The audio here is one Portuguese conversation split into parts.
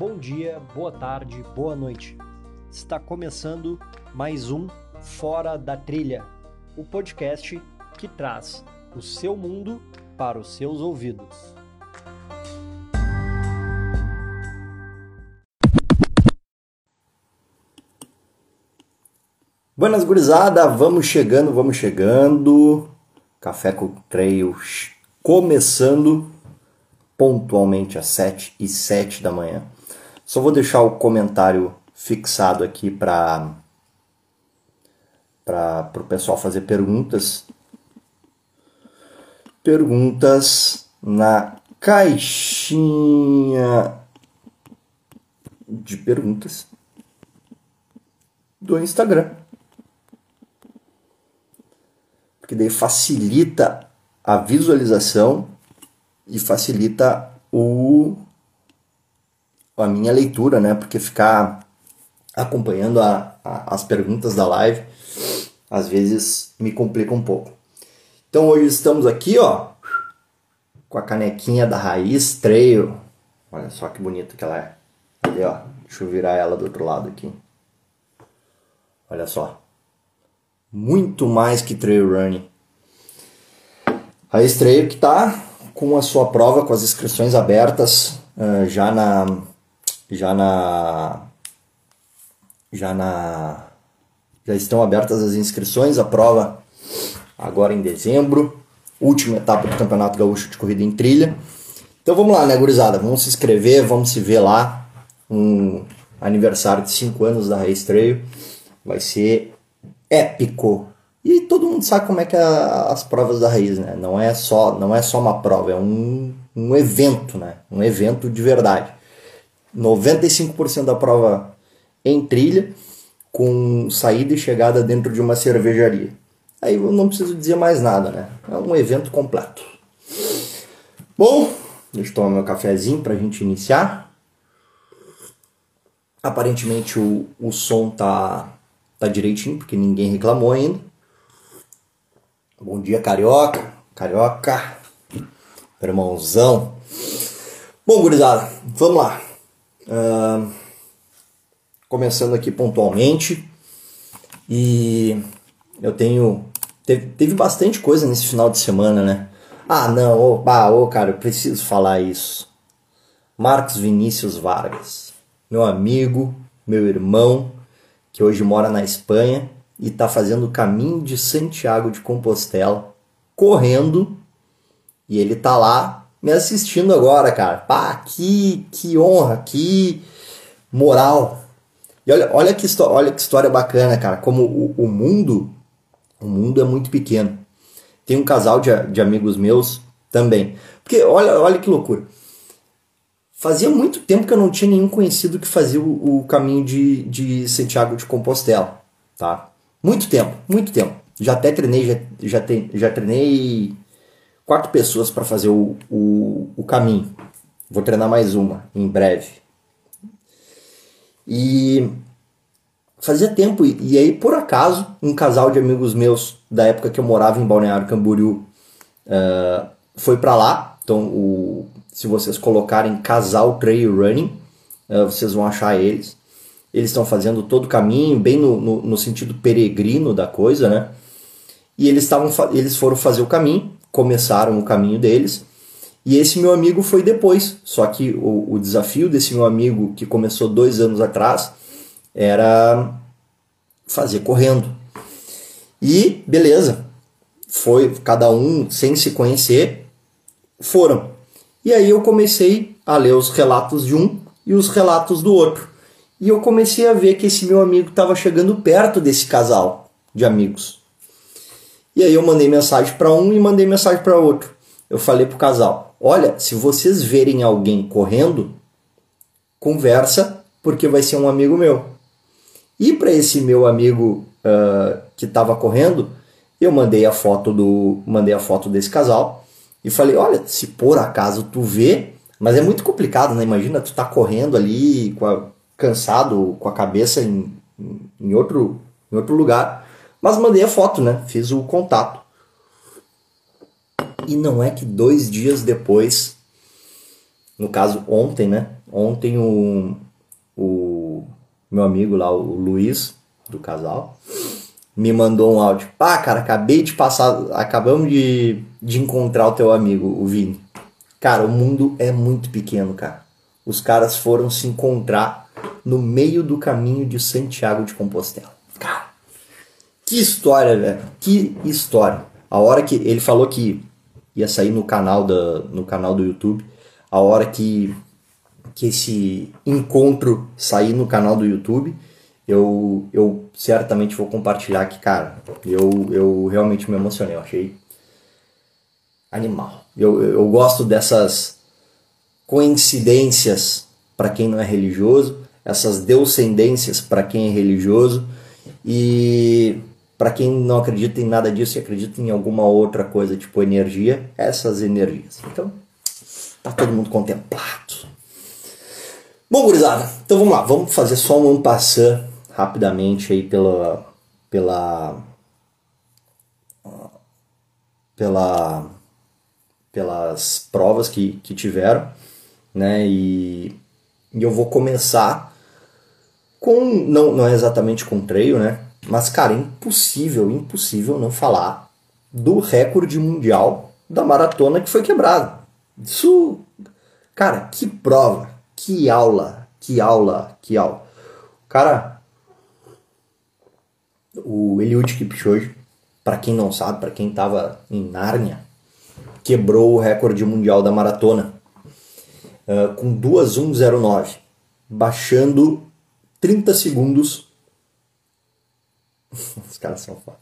Bom dia, boa tarde, boa noite. Está começando mais um Fora da Trilha, o podcast que traz o seu mundo para os seus ouvidos. Buenas gurizada, vamos chegando, vamos chegando. Café com Trail começando pontualmente às 7 e 7 da manhã. Só vou deixar o comentário fixado aqui para para o pessoal fazer perguntas. Perguntas na caixinha de perguntas do Instagram. Porque daí facilita a visualização e facilita o a minha leitura, né? Porque ficar acompanhando a, a, as perguntas da live às vezes me complica um pouco. Então hoje estamos aqui, ó, com a canequinha da Raiz Trail. Olha só que bonita que ela é. Ali, ó. Deixa eu virar ela do outro lado aqui. Olha só. Muito mais que trail running. Raiz Trail que tá com a sua prova, com as inscrições abertas uh, já na já na já na já estão abertas as inscrições, a prova agora em dezembro, última etapa do Campeonato Gaúcho de Corrida em Trilha. Então vamos lá, né, gurizada? Vamos se inscrever, vamos se ver lá. Um aniversário de 5 anos da Race Trail. Vai ser épico. E todo mundo sabe como é que é as provas da raiz, né? Não é só, não é só uma prova, é um, um evento, né? Um evento de verdade. 95% da prova em trilha, com saída e chegada dentro de uma cervejaria. Aí eu não preciso dizer mais nada, né? É um evento completo. Bom, deixa eu tomar meu cafezinho para a gente iniciar. Aparentemente o, o som tá, tá direitinho, porque ninguém reclamou ainda. Bom dia, carioca. Carioca. Irmãozão. Bom, gurizada, vamos lá. Uh, começando aqui pontualmente. E eu tenho. Teve, teve bastante coisa nesse final de semana, né? Ah, não, ô, ah, ô, cara, eu preciso falar isso. Marcos Vinícius Vargas, meu amigo, meu irmão, que hoje mora na Espanha e está fazendo o caminho de Santiago de Compostela, correndo, e ele tá lá me assistindo agora, cara. Pá, que, que honra, que moral. E olha, olha, que, olha que história bacana, cara. Como o, o mundo, o mundo é muito pequeno. Tem um casal de, de amigos meus também. Porque olha, olha que loucura. Fazia muito tempo que eu não tinha nenhum conhecido que fazia o, o caminho de, de Santiago de Compostela, tá? Muito tempo, muito tempo. Já até treinei, já, já, te, já treinei quatro pessoas para fazer o, o, o caminho. Vou treinar mais uma em breve. E fazia tempo, e aí por acaso, um casal de amigos meus da época que eu morava em Balneário Camboriú uh, foi para lá. Então, o, se vocês colocarem casal trail running, uh, vocês vão achar eles. Eles estão fazendo todo o caminho, bem no, no, no, sentido peregrino da coisa, né? E eles, tavam, eles foram fazer o caminho começaram o caminho deles. E esse meu amigo foi depois. Só que o, o desafio desse meu amigo, que começou dois anos atrás, era fazer correndo. E beleza, foi cada um sem se conhecer, foram. E aí eu comecei a ler os relatos de um e os relatos do outro. E eu comecei a ver que esse meu amigo estava chegando perto desse casal de amigos. E aí eu mandei mensagem para um e mandei mensagem para outro. Eu falei pro casal: "Olha, se vocês verem alguém correndo, conversa, porque vai ser um amigo meu." E para esse meu amigo uh, que estava correndo, eu mandei a foto do, mandei a foto desse casal e falei: "Olha, se por acaso tu vê, mas é muito complicado, né? Imagina tu tá correndo ali com a, cansado, com a cabeça em, em outro em outro lugar mas mandei a foto, né? Fiz o contato. E não é que dois dias depois no caso ontem, né? Ontem o, o meu amigo lá, o Luiz, do casal, me mandou um áudio. Pá, cara, acabei de passar, acabamos de, de encontrar o teu amigo, o Vini. Cara, o mundo é muito pequeno, cara. Os caras foram se encontrar no meio do caminho de Santiago de Compostela. Cara, que história, velho. Que história. A hora que ele falou que ia sair no canal, da, no canal do YouTube, a hora que, que esse encontro sair no canal do YouTube, eu, eu certamente vou compartilhar aqui, cara. Eu, eu realmente me emocionei, eu achei animal. Eu, eu gosto dessas coincidências para quem não é religioso, essas descendências para quem é religioso e para quem não acredita em nada disso e acredita em alguma outra coisa, tipo energia, essas energias. Então, tá todo mundo contemplado. Bom, gurizada, então vamos lá, vamos fazer só um passant rapidamente aí pela pela pela pelas provas que, que tiveram, né? E, e eu vou começar com não, não é exatamente com treino, né? Mas cara, impossível, impossível não falar do recorde mundial da maratona que foi quebrado. Isso, cara, que prova, que aula, que aula, que aula. Cara, o Eliud Kipchoge, para quem não sabe, para quem estava em Nárnia, quebrou o recorde mundial da maratona uh, com 2:1:09, baixando 30 segundos. Os caras são foda.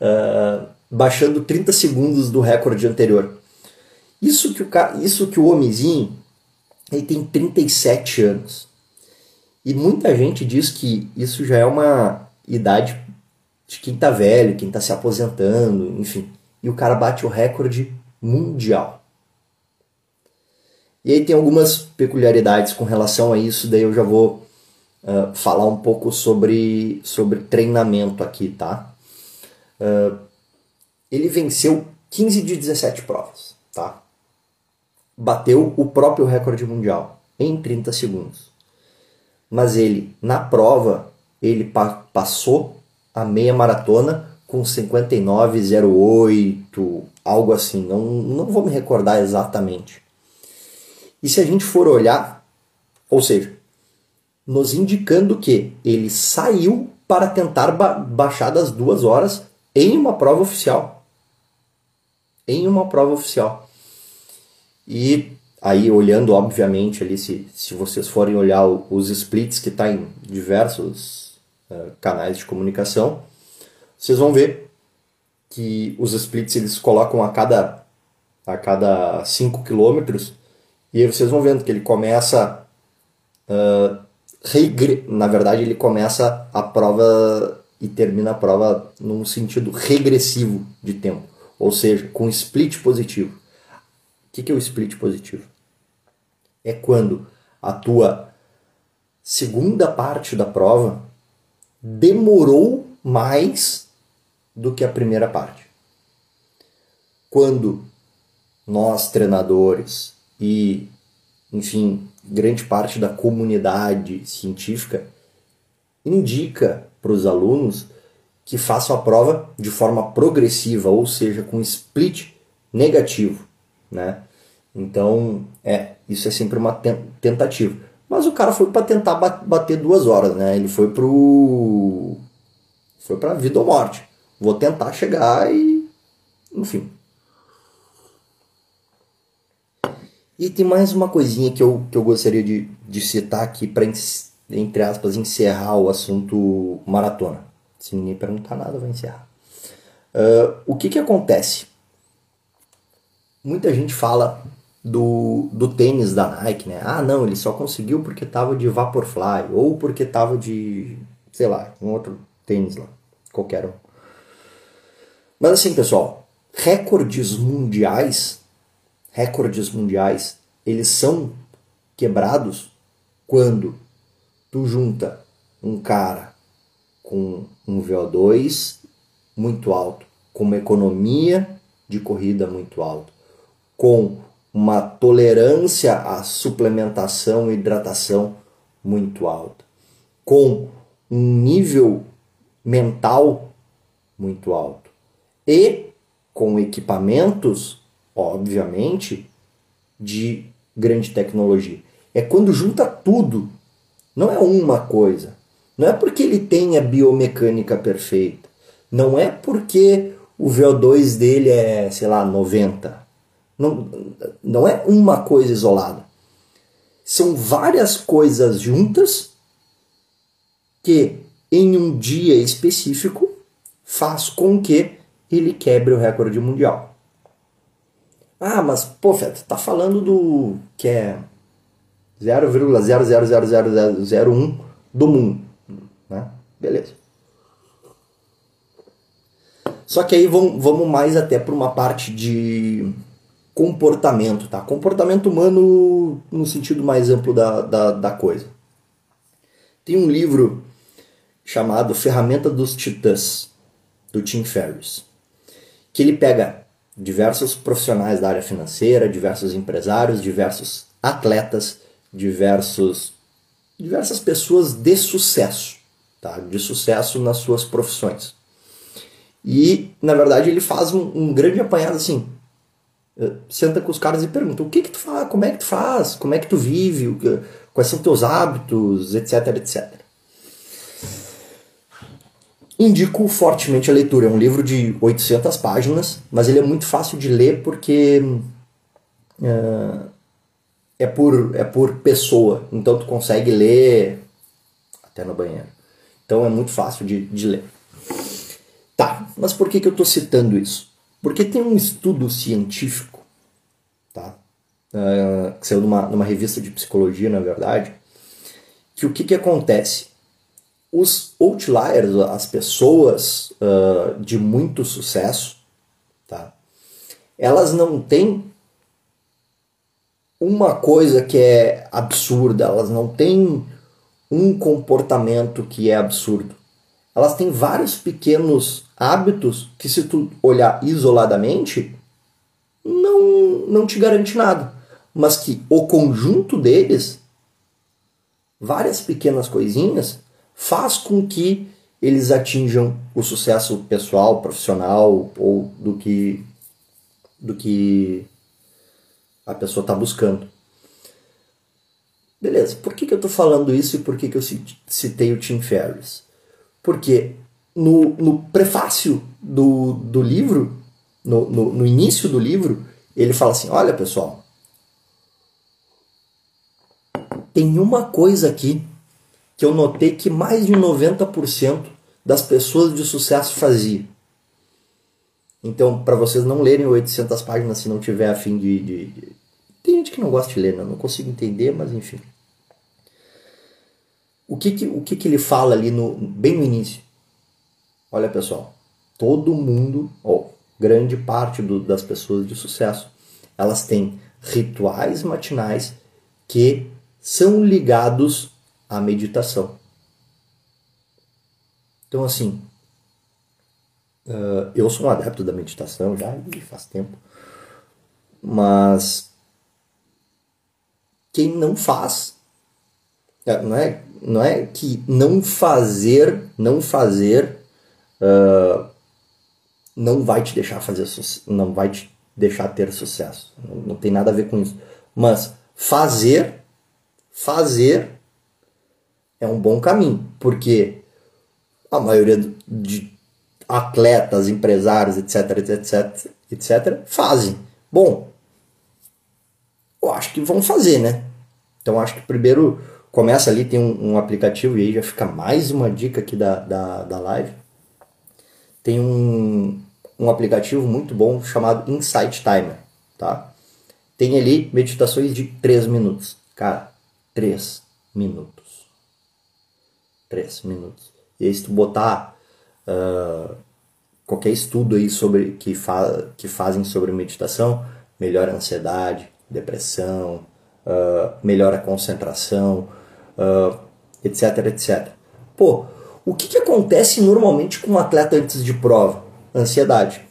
Uh, baixando 30 segundos do recorde anterior. Isso que o isso que o homenzinho, ele tem 37 anos. E muita gente diz que isso já é uma idade de quem tá velho, quem tá se aposentando, enfim. E o cara bate o recorde mundial. E aí tem algumas peculiaridades com relação a isso, daí eu já vou uh, falar um pouco sobre, sobre treinamento aqui, tá? Uh, ele venceu 15 de 17 provas, tá? Bateu o próprio recorde mundial em 30 segundos. Mas ele, na prova, ele pa passou a meia maratona com 59,08, algo assim, não, não vou me recordar exatamente. E se a gente for olhar, ou seja, nos indicando que ele saiu para tentar ba baixar das duas horas em uma prova oficial. Em uma prova oficial. E aí, olhando, obviamente, ali, se, se vocês forem olhar os splits que está em diversos eh, canais de comunicação, vocês vão ver que os splits eles colocam a cada a cada 5 quilômetros e aí vocês vão vendo que ele começa uh, regre... na verdade ele começa a prova e termina a prova num sentido regressivo de tempo, ou seja, com split positivo. O que, que é o split positivo? É quando a tua segunda parte da prova demorou mais do que a primeira parte. Quando nós, treinadores e, enfim, grande parte da comunidade científica indica para os alunos que façam a prova de forma progressiva, ou seja, com split negativo, né? Então, é, isso é sempre uma tentativa. Mas o cara foi para tentar bater duas horas, né? Ele foi pro. Foi pra vida ou morte. Vou tentar chegar e. Enfim. E tem mais uma coisinha que eu, que eu gostaria de, de citar aqui para, entre aspas, encerrar o assunto maratona. Se ninguém perguntar nada, eu vou encerrar. Uh, o que, que acontece? Muita gente fala do, do tênis da Nike, né? Ah, não, ele só conseguiu porque tava de Vaporfly ou porque tava de, sei lá, um outro tênis lá, qualquer um. Mas assim, pessoal, recordes mundiais, recordes mundiais, eles são quebrados quando tu junta um cara com um VO2 muito alto, com uma economia de corrida muito alta, com uma tolerância à suplementação e hidratação muito alta, com um nível mental muito alto e com equipamentos, obviamente, de grande tecnologia. É quando junta tudo, não é uma coisa. Não é porque ele tem a biomecânica perfeita, não é porque o VO2 dele é, sei lá, 90. Não, não é uma coisa isolada. São várias coisas juntas que em um dia específico faz com que ele quebre o recorde mundial. Ah, mas, pô, Feta, tá falando do que é 0,00001 do mundo, né? Beleza. Só que aí vamos, vamos mais até para uma parte de comportamento, tá? Comportamento humano no sentido mais amplo da, da, da coisa. Tem um livro chamado Ferramenta dos Titãs, do Tim Ferriss, que ele pega diversos profissionais da área financeira, diversos empresários, diversos atletas, diversos diversas pessoas de sucesso, tá? De sucesso nas suas profissões. E, na verdade, ele faz um, um grande apanhado assim. Eh, senta com os caras e pergunta: o que que tu faz? Como é que tu faz? Como é que tu vive? Quais são teus hábitos? Etc, etc. Indico fortemente a leitura. É um livro de 800 páginas, mas ele é muito fácil de ler porque uh, é, por, é por pessoa. Então tu consegue ler até no banheiro. Então é muito fácil de, de ler. Tá, mas por que, que eu estou citando isso? Porque tem um estudo científico, tá? Uh, que saiu numa, numa revista de psicologia, na verdade, que o que, que acontece? Os outliers, as pessoas uh, de muito sucesso, tá? elas não têm uma coisa que é absurda, elas não têm um comportamento que é absurdo. Elas têm vários pequenos hábitos que, se tu olhar isoladamente, não, não te garante nada. Mas que o conjunto deles, várias pequenas coisinhas, faz com que eles atinjam o sucesso pessoal, profissional ou do que do que a pessoa está buscando. Beleza, por que, que eu estou falando isso e por que, que eu citei o Tim Ferriss? Porque no, no prefácio do, do livro, no, no, no início do livro, ele fala assim: olha pessoal, tem uma coisa aqui que eu notei que mais de 90% das pessoas de sucesso fazia. Então, para vocês não lerem 800 páginas se não tiver a fim de, de, de, Tem gente que não gosta de ler, né? não consigo entender, mas enfim. O que que, o que, que ele fala ali no, bem no início? Olha, pessoal, todo mundo, ou grande parte do, das pessoas de sucesso, elas têm rituais matinais que são ligados a meditação. Então, assim, uh, eu sou um adepto da meditação já faz tempo, mas quem não faz, é, não é, não é que não fazer, não fazer, uh, não vai te deixar fazer, não vai te deixar ter sucesso. Não tem nada a ver com isso. Mas fazer, fazer é um bom caminho, porque a maioria de atletas, empresários, etc, etc, etc, fazem. Bom, eu acho que vão fazer, né? Então acho que primeiro começa ali, tem um, um, aplicativo, e aí já fica mais uma dica aqui da, da, da live. Tem um, um aplicativo muito bom chamado Insight Timer, tá? Tem ali meditações de 3 minutos. Cara, 3 minutos. 3 minutos. E aí se tu botar uh, qualquer estudo aí sobre que, fa que fazem sobre meditação, melhora a ansiedade, depressão, uh, melhora a concentração, uh, etc, etc. Pô, o que, que acontece normalmente com um atleta antes de prova? Ansiedade.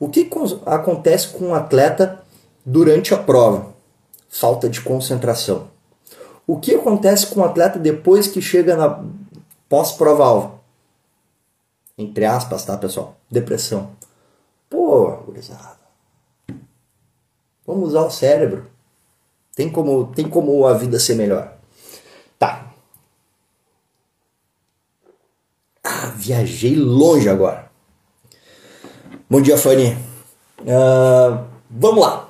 O que acontece com um atleta durante a prova, falta de concentração. O que acontece com o atleta depois que chega na pós-prova-alvo? Entre aspas, tá, pessoal? Depressão. Pô, gurizada. Vamos usar o cérebro. Tem como, tem como a vida ser melhor. Tá. Ah, viajei longe agora. Bom dia, Fanny. Uh, vamos lá.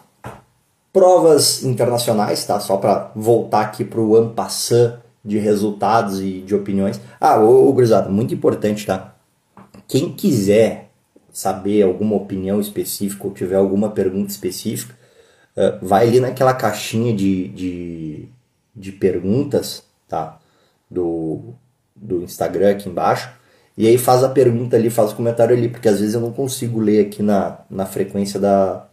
Provas internacionais, tá? Só para voltar aqui para o de resultados e de opiniões. Ah, ô, ô gurizada, muito importante, tá? Quem quiser saber alguma opinião específica ou tiver alguma pergunta específica, uh, vai ali naquela caixinha de, de, de perguntas, tá? Do, do Instagram aqui embaixo. E aí faz a pergunta ali, faz o comentário ali, porque às vezes eu não consigo ler aqui na, na frequência da,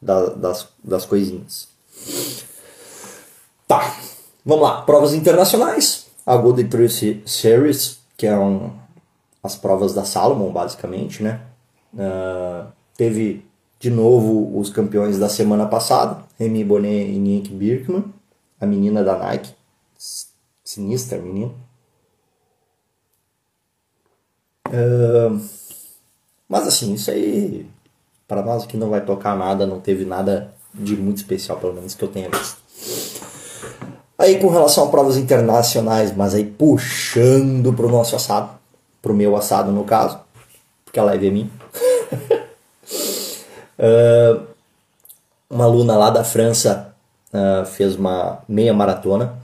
da, das, das coisinhas. Tá, vamos lá. Provas internacionais. A Golden Trail Series, que é um, as provas da Salomon, basicamente, né? Uh, teve de novo os campeões da semana passada, Remy Bonnet e Nick Birkman, a menina da Nike. Sinistra menina. Uh, mas assim, isso aí, para nós que não vai tocar nada, não teve nada de muito especial, pelo menos que eu tenha visto. Aí com relação a provas internacionais, mas aí puxando pro nosso assado, pro meu assado no caso, porque a live é minha. uh, uma aluna lá da França uh, fez uma meia maratona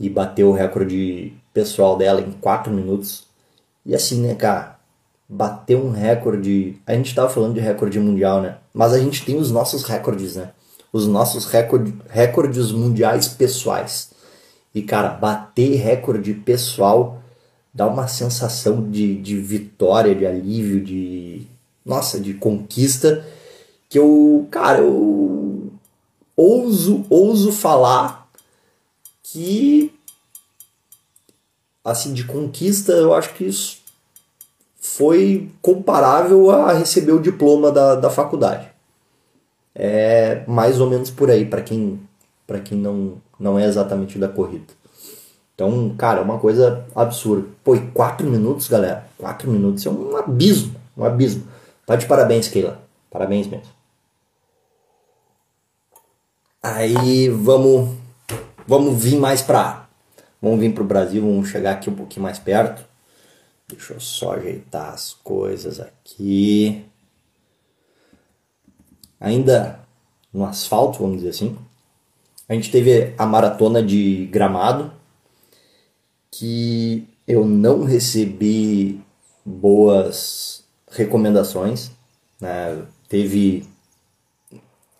e bateu o recorde pessoal dela em 4 minutos e assim, né, cara, bater um recorde. A gente tava falando de recorde mundial, né? Mas a gente tem os nossos recordes, né? Os nossos recorde, recordes mundiais pessoais. E, cara, bater recorde pessoal dá uma sensação de, de vitória, de alívio, de. Nossa, de conquista. Que eu, cara, eu ouso, ouso falar que assim, de conquista, eu acho que isso foi comparável a receber o diploma da, da faculdade. É mais ou menos por aí, para quem, pra quem não, não é exatamente da corrida. Então, cara, é uma coisa absurda. Pô, e quatro minutos, galera? Quatro minutos é um abismo, um abismo. Tá de parabéns, Keila. Parabéns mesmo. Aí vamos, vamos vir mais pra Vamos vir para o Brasil, vamos chegar aqui um pouquinho mais perto. Deixa eu só ajeitar as coisas aqui. Ainda no asfalto, vamos dizer assim. A gente teve a maratona de gramado, que eu não recebi boas recomendações. Né? Teve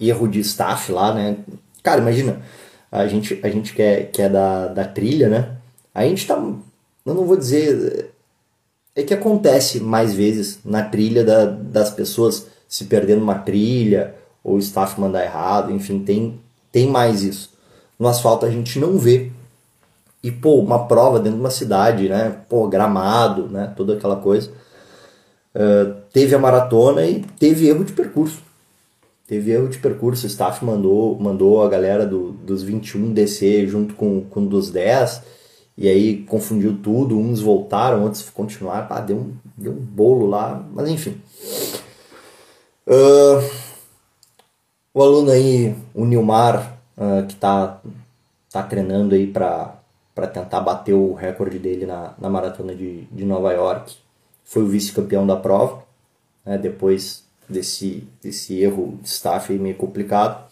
erro de staff lá, né? Cara, imagina, a gente, a gente que é, que é da, da trilha, né? A gente tá. Eu não vou dizer. É que acontece mais vezes na trilha da, das pessoas se perdendo uma trilha, ou o staff mandar errado, enfim, tem, tem mais isso. No asfalto a gente não vê. E, pô, uma prova dentro de uma cidade, né? Pô, gramado, né? Toda aquela coisa. Uh, teve a maratona e teve erro de percurso teve erro de percurso, o staff mandou, mandou a galera do, dos 21 descer junto com, com dos 10, e aí confundiu tudo, uns voltaram, outros continuaram, ah, deu, um, deu um bolo lá, mas enfim. Uh, o aluno aí, o Nilmar, uh, que tá, tá treinando aí para tentar bater o recorde dele na, na maratona de, de Nova York, foi o vice-campeão da prova, né, depois desse, desse erro de staff meio complicado.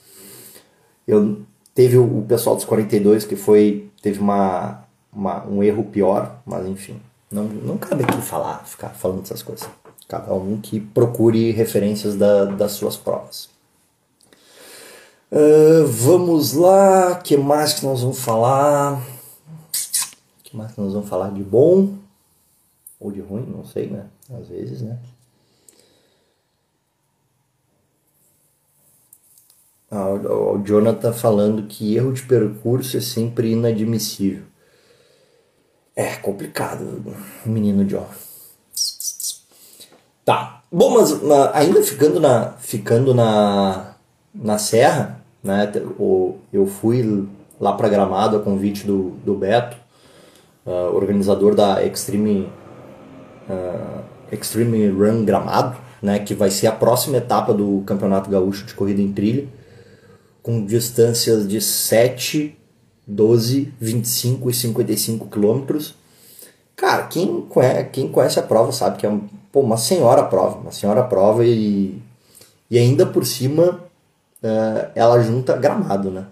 Eu teve o, o pessoal dos 42 que foi teve uma, uma, um erro pior, mas enfim, não, não cabe aqui falar, ficar falando essas coisas. Cada um que procure referências da, das suas provas. Uh, vamos lá, que mais que nós vamos falar? que mais que nós vamos falar de bom ou de ruim? Não sei, né? Às vezes, né? Ah, o Jonathan falando que erro de percurso é sempre inadmissível. É complicado, menino John. Tá. Bom, mas ainda ficando na ficando na na serra, né? Eu fui lá para Gramado a convite do, do Beto, uh, organizador da Extreme, uh, Extreme Run Gramado, né? Que vai ser a próxima etapa do Campeonato Gaúcho de Corrida em Trilha, com distâncias de 7, 12, 25 e 55 quilômetros. Cara, quem conhece, quem conhece a prova sabe que é um, pô, uma senhora prova, uma senhora prova e, e ainda por cima uh, ela junta gramado, né?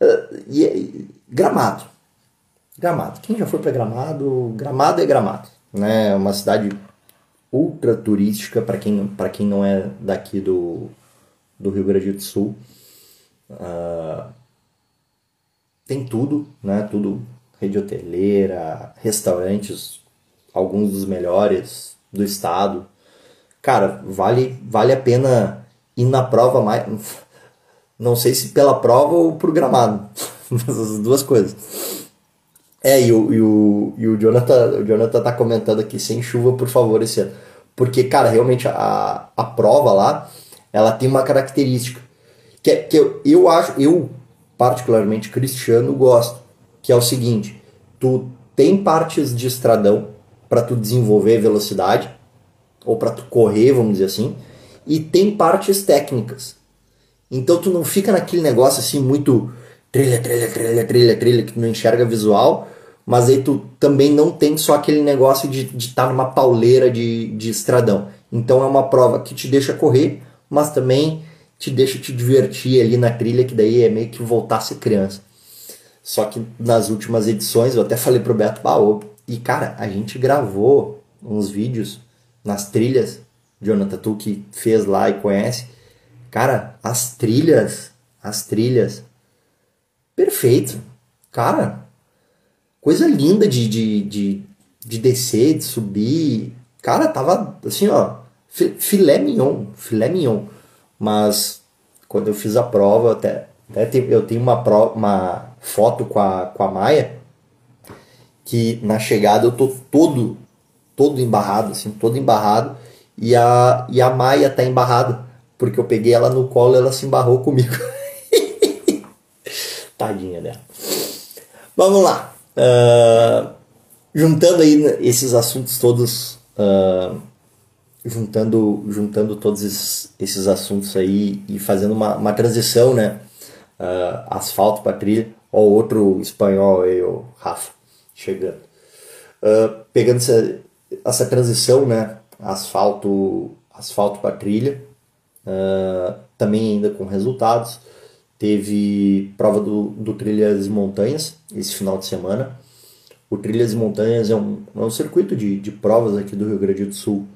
Uh, e, gramado. Gramado. Quem já foi para Gramado? Gramado é Gramado, né? É uma cidade ultra turística para quem para quem não é daqui do, do Rio Grande do Sul. Uh, tem tudo, né? Tudo rede hoteleira, restaurantes, alguns dos melhores do estado. Cara, vale vale a pena ir na prova mais não sei se pela prova ou por gramado, mas as duas coisas. É, e o, e o, e o, Jonathan, o Jonathan tá comentando aqui, sem chuva, por favor, esse ano. Porque, cara, realmente a, a prova lá, ela tem uma característica que, é, que eu, eu acho, eu particularmente cristiano gosto, que é o seguinte, tu tem partes de estradão para tu desenvolver velocidade, ou para tu correr, vamos dizer assim, e tem partes técnicas. Então tu não fica naquele negócio assim muito trilha, trilha, trilha, trilha, trilha, que tu não enxerga visual, mas aí tu também não tem só aquele negócio de estar tá numa pauleira de, de estradão. Então é uma prova que te deixa correr, mas também te deixa te divertir ali na trilha, que daí é meio que voltar a ser criança. Só que nas últimas edições, eu até falei pro Beto Baô, e cara, a gente gravou uns vídeos nas trilhas, Jonathan, tu que fez lá e conhece. Cara, as trilhas, as trilhas, perfeito. Cara, coisa linda de, de, de, de descer, de subir. Cara, tava assim, ó, filé mignon, filé mignon. Mas quando eu fiz a prova, até, até eu tenho uma, uma foto com a, com a Maia, que na chegada eu tô todo, todo embarrado, assim, todo embarrado, e a, e a Maia tá embarrada, porque eu peguei ela no colo e ela se embarrou comigo. Tadinha dela. Vamos lá. Uh, juntando aí esses assuntos todos, uh, juntando, juntando todos esses, esses, assuntos aí e fazendo uma, uma transição, né? Uh, asfalto para trilha, ó, outro espanhol aí, o Rafa, chegando. pegando essa, essa transição, né? Asfalto, asfalto para trilha, também ainda com resultados. Teve prova do, do Trilhas e Montanhas esse final de semana. O Trilhas e Montanhas é um, é um circuito de, de provas aqui do Rio Grande do Sul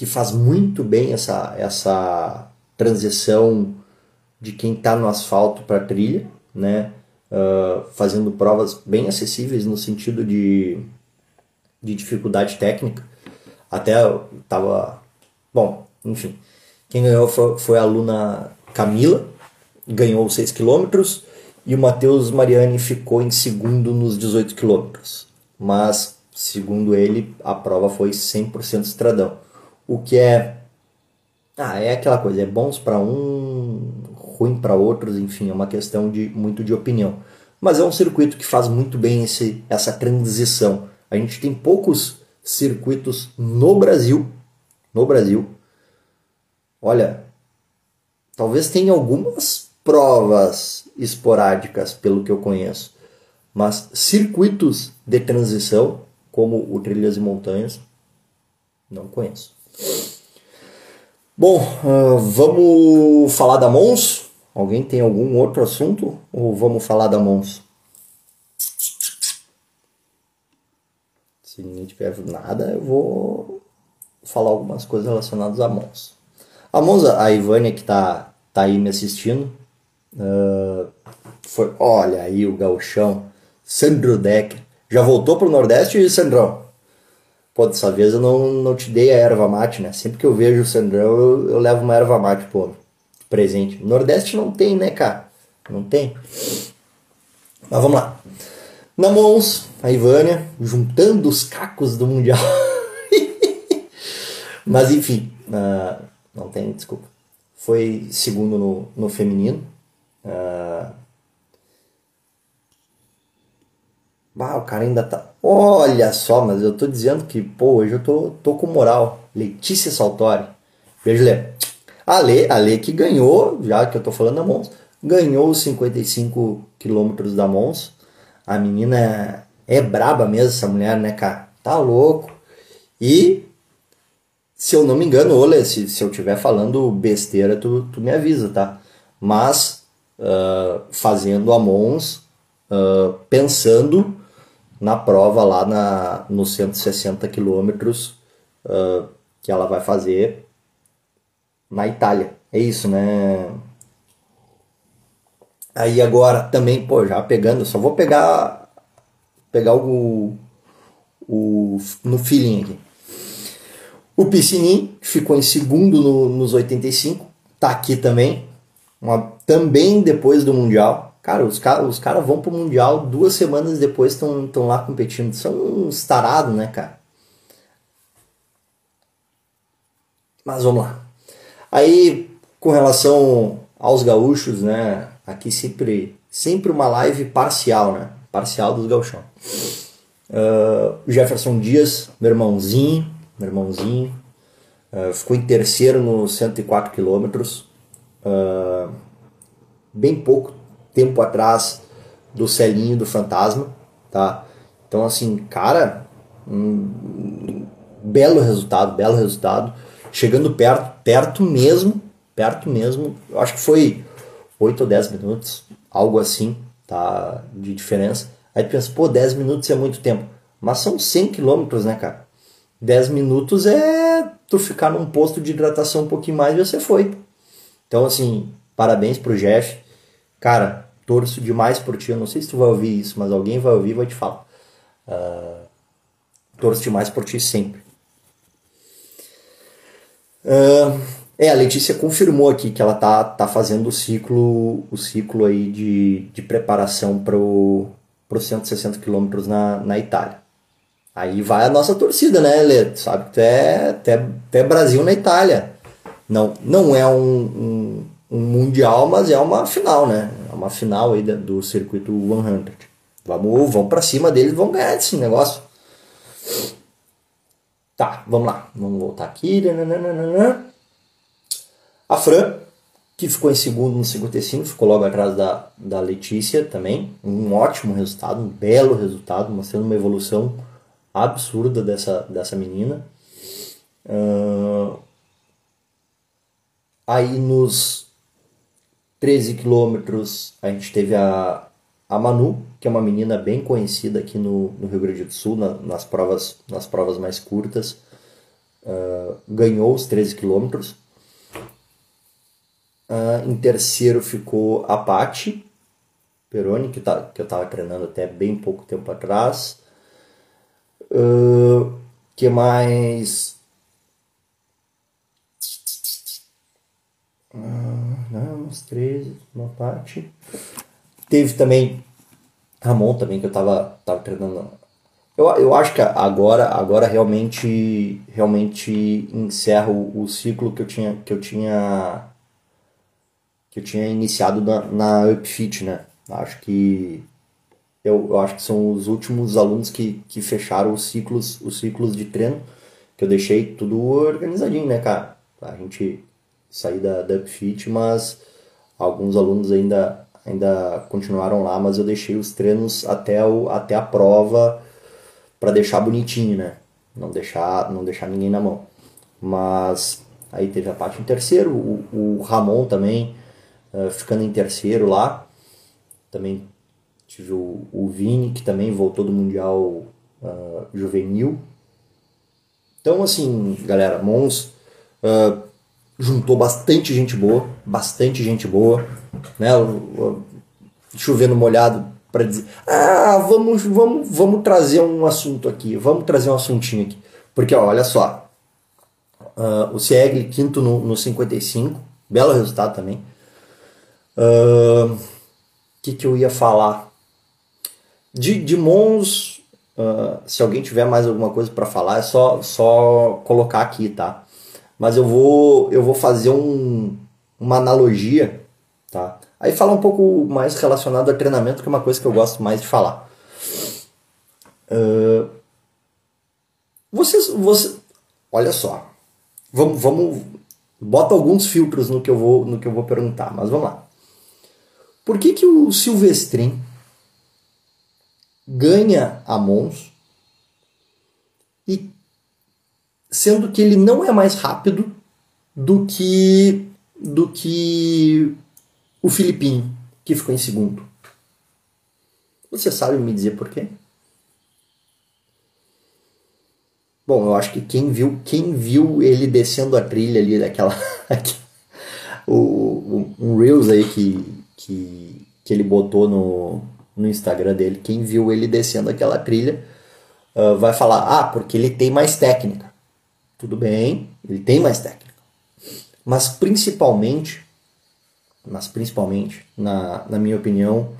que faz muito bem essa, essa transição de quem está no asfalto para trilha, né? Uh, fazendo provas bem acessíveis no sentido de, de dificuldade técnica. Até tava. Bom, enfim. Quem ganhou foi, a aluna Camila, ganhou 6 km e o Matheus Mariani ficou em segundo nos 18 km. Mas, segundo ele, a prova foi 100% estradão. O que é ah, é aquela coisa, é bons para um, ruim para outros, enfim, é uma questão de muito de opinião. Mas é um circuito que faz muito bem esse, essa transição. A gente tem poucos circuitos no Brasil, no Brasil. Olha, talvez tenha algumas provas esporádicas, pelo que eu conheço, mas circuitos de transição, como o Trilhas e Montanhas, não conheço. Bom, uh, vamos falar da Mons? Alguém tem algum outro assunto? Ou vamos falar da Mons? Se ninguém tiver nada, eu vou falar algumas coisas relacionadas a Mons. A Mons, a Ivânia que está tá aí me assistindo, Uh, foi, olha aí o gauchão, Sandro Decker. Já voltou pro Nordeste, Sandrão? Pô, dessa vez eu não, não te dei a erva mate, né? Sempre que eu vejo o Sandrão, eu, eu levo uma erva mate, pô, presente. Nordeste não tem, né, cara? Não tem. Mas vamos lá. Na Mons, a Ivânia, juntando os cacos do Mundial. Mas enfim, uh, não tem, desculpa. Foi segundo no, no feminino, Uh... Ah, o cara ainda tá. Olha só, mas eu tô dizendo que, pô, hoje eu tô, tô com moral. Letícia Saltori. Beijo, Lê. A Lê, a Lê que ganhou, já que eu tô falando da Mons, ganhou os 55 quilômetros da Mons. A menina é braba mesmo, essa mulher, né, cara? Tá louco. E, se eu não me engano, olha, se, se eu estiver falando besteira, tu, tu me avisa, tá? Mas, uh, fazendo a Mons, uh, pensando na prova lá na, nos 160 quilômetros uh, que ela vai fazer na Itália. É isso, né? Aí agora também, pô, já pegando, só vou pegar pegar o, o no feeling aqui. O Piscinin ficou em segundo no, nos 85, tá aqui também, uma, também depois do Mundial. Cara, os, caras vão pro Mundial, duas semanas depois estão lá competindo. São uns tarados, né, cara? Mas vamos lá. Aí, com relação aos gaúchos, né? Aqui sempre, sempre uma live parcial, né? Parcial dos gauchão. Uh, Jefferson Dias, meu irmãozinho, meu irmãozinho, uh, ficou em terceiro nos 104 quilômetros. Uh, bem pouco tempo atrás do Celinho do Fantasma, tá? Então, assim, cara, um belo resultado, belo resultado. Chegando perto, perto mesmo, perto mesmo. Eu acho que foi 8 ou 10 minutos, algo assim, tá? De diferença. Aí tu pensa, pô, 10 minutos é muito tempo. Mas são 100 quilômetros, né, cara? 10 minutos é tu ficar num posto de hidratação um pouquinho mais e você foi. Então, assim, parabéns pro Jeff. Cara, torço demais por ti. Eu não sei se tu vai ouvir isso, mas alguém vai ouvir e vai te falar. Uh, torço demais por ti sempre. Uh, é, a Letícia confirmou aqui que ela tá, tá fazendo o ciclo, o ciclo aí de, de preparação para os 160 quilômetros na, na Itália. Aí vai a nossa torcida, né, Lê? Sabe que tu é, tu é, tu é Brasil na Itália. Não, não é um, um um mundial, mas é uma final, né? Uma final aí do circuito 100. Vamos, vamos para cima deles, vamos ganhar esse negócio. Tá, vamos lá. Vamos voltar aqui. A Fran, que ficou em segundo no 55, ficou logo atrás da, da Letícia também. Um ótimo resultado, um belo resultado, mostrando uma evolução absurda dessa, dessa menina. Uh, aí nos 13 quilômetros a gente teve a, a Manu, que é uma menina bem conhecida aqui no, no Rio Grande do Sul, na, nas, provas, nas provas mais curtas. Uh, ganhou os 13 quilômetros. Uh, em terceiro ficou a Pati Peroni, que, tá, que eu estava treinando até bem pouco tempo atrás. Uh, que mais? Não, uns 13, uma parte. Teve também Ramon também, que eu tava, tava treinando. Eu, eu acho que agora, agora realmente realmente encerro o ciclo que eu tinha que eu tinha que eu tinha iniciado na, na Upfit, né? Acho que eu, eu acho que são os últimos alunos que, que fecharam os ciclos, os ciclos de treino, que eu deixei tudo organizadinho, né, cara? A gente sair da, da Upfit, mas alguns alunos ainda, ainda continuaram lá, mas eu deixei os treinos até, o, até a prova para deixar bonitinho, né? Não deixar, não deixar ninguém na mão. Mas aí teve a parte em terceiro, o, o Ramon também uh, ficando em terceiro lá. Também tive o, o Vini, que também voltou do Mundial uh, Juvenil. Então, assim, galera, Mons, uh, juntou bastante gente boa, bastante gente boa, né? Chovendo molhado para dizer, ah, vamos, vamos, vamos trazer um assunto aqui, vamos trazer um assuntinho aqui. Porque, ó, olha só, uh, o Siegel quinto no, no 55, belo resultado também. O uh, que, que eu ia falar? De, de Mons, uh, se alguém tiver mais alguma coisa para falar, é só, só colocar aqui, tá? Mas eu vou, eu vou fazer um, uma analogia, tá? Aí falar um pouco mais relacionado a treinamento, que é uma coisa que eu gosto mais de falar. Uh, vocês, você, olha só, vamos, vamos, bota alguns filtros no que eu vou, no que eu vou perguntar, mas vamos lá. Por que que o Silvestrin ganha a Mons e sendo que ele não é mais rápido do que do que o Filipinho, que ficou em segundo. Você sabe me dizer por quê? Bom, eu acho que quem viu, quem viu ele descendo a trilha ali daquela o, um Reels aí que, que, que ele botou no, no Instagram dele, quem viu ele descendo aquela trilha uh, vai falar, ah, porque ele tem mais técnica. Tudo bem, ele tem mais técnica. Mas principalmente, mas principalmente, na, na minha opinião,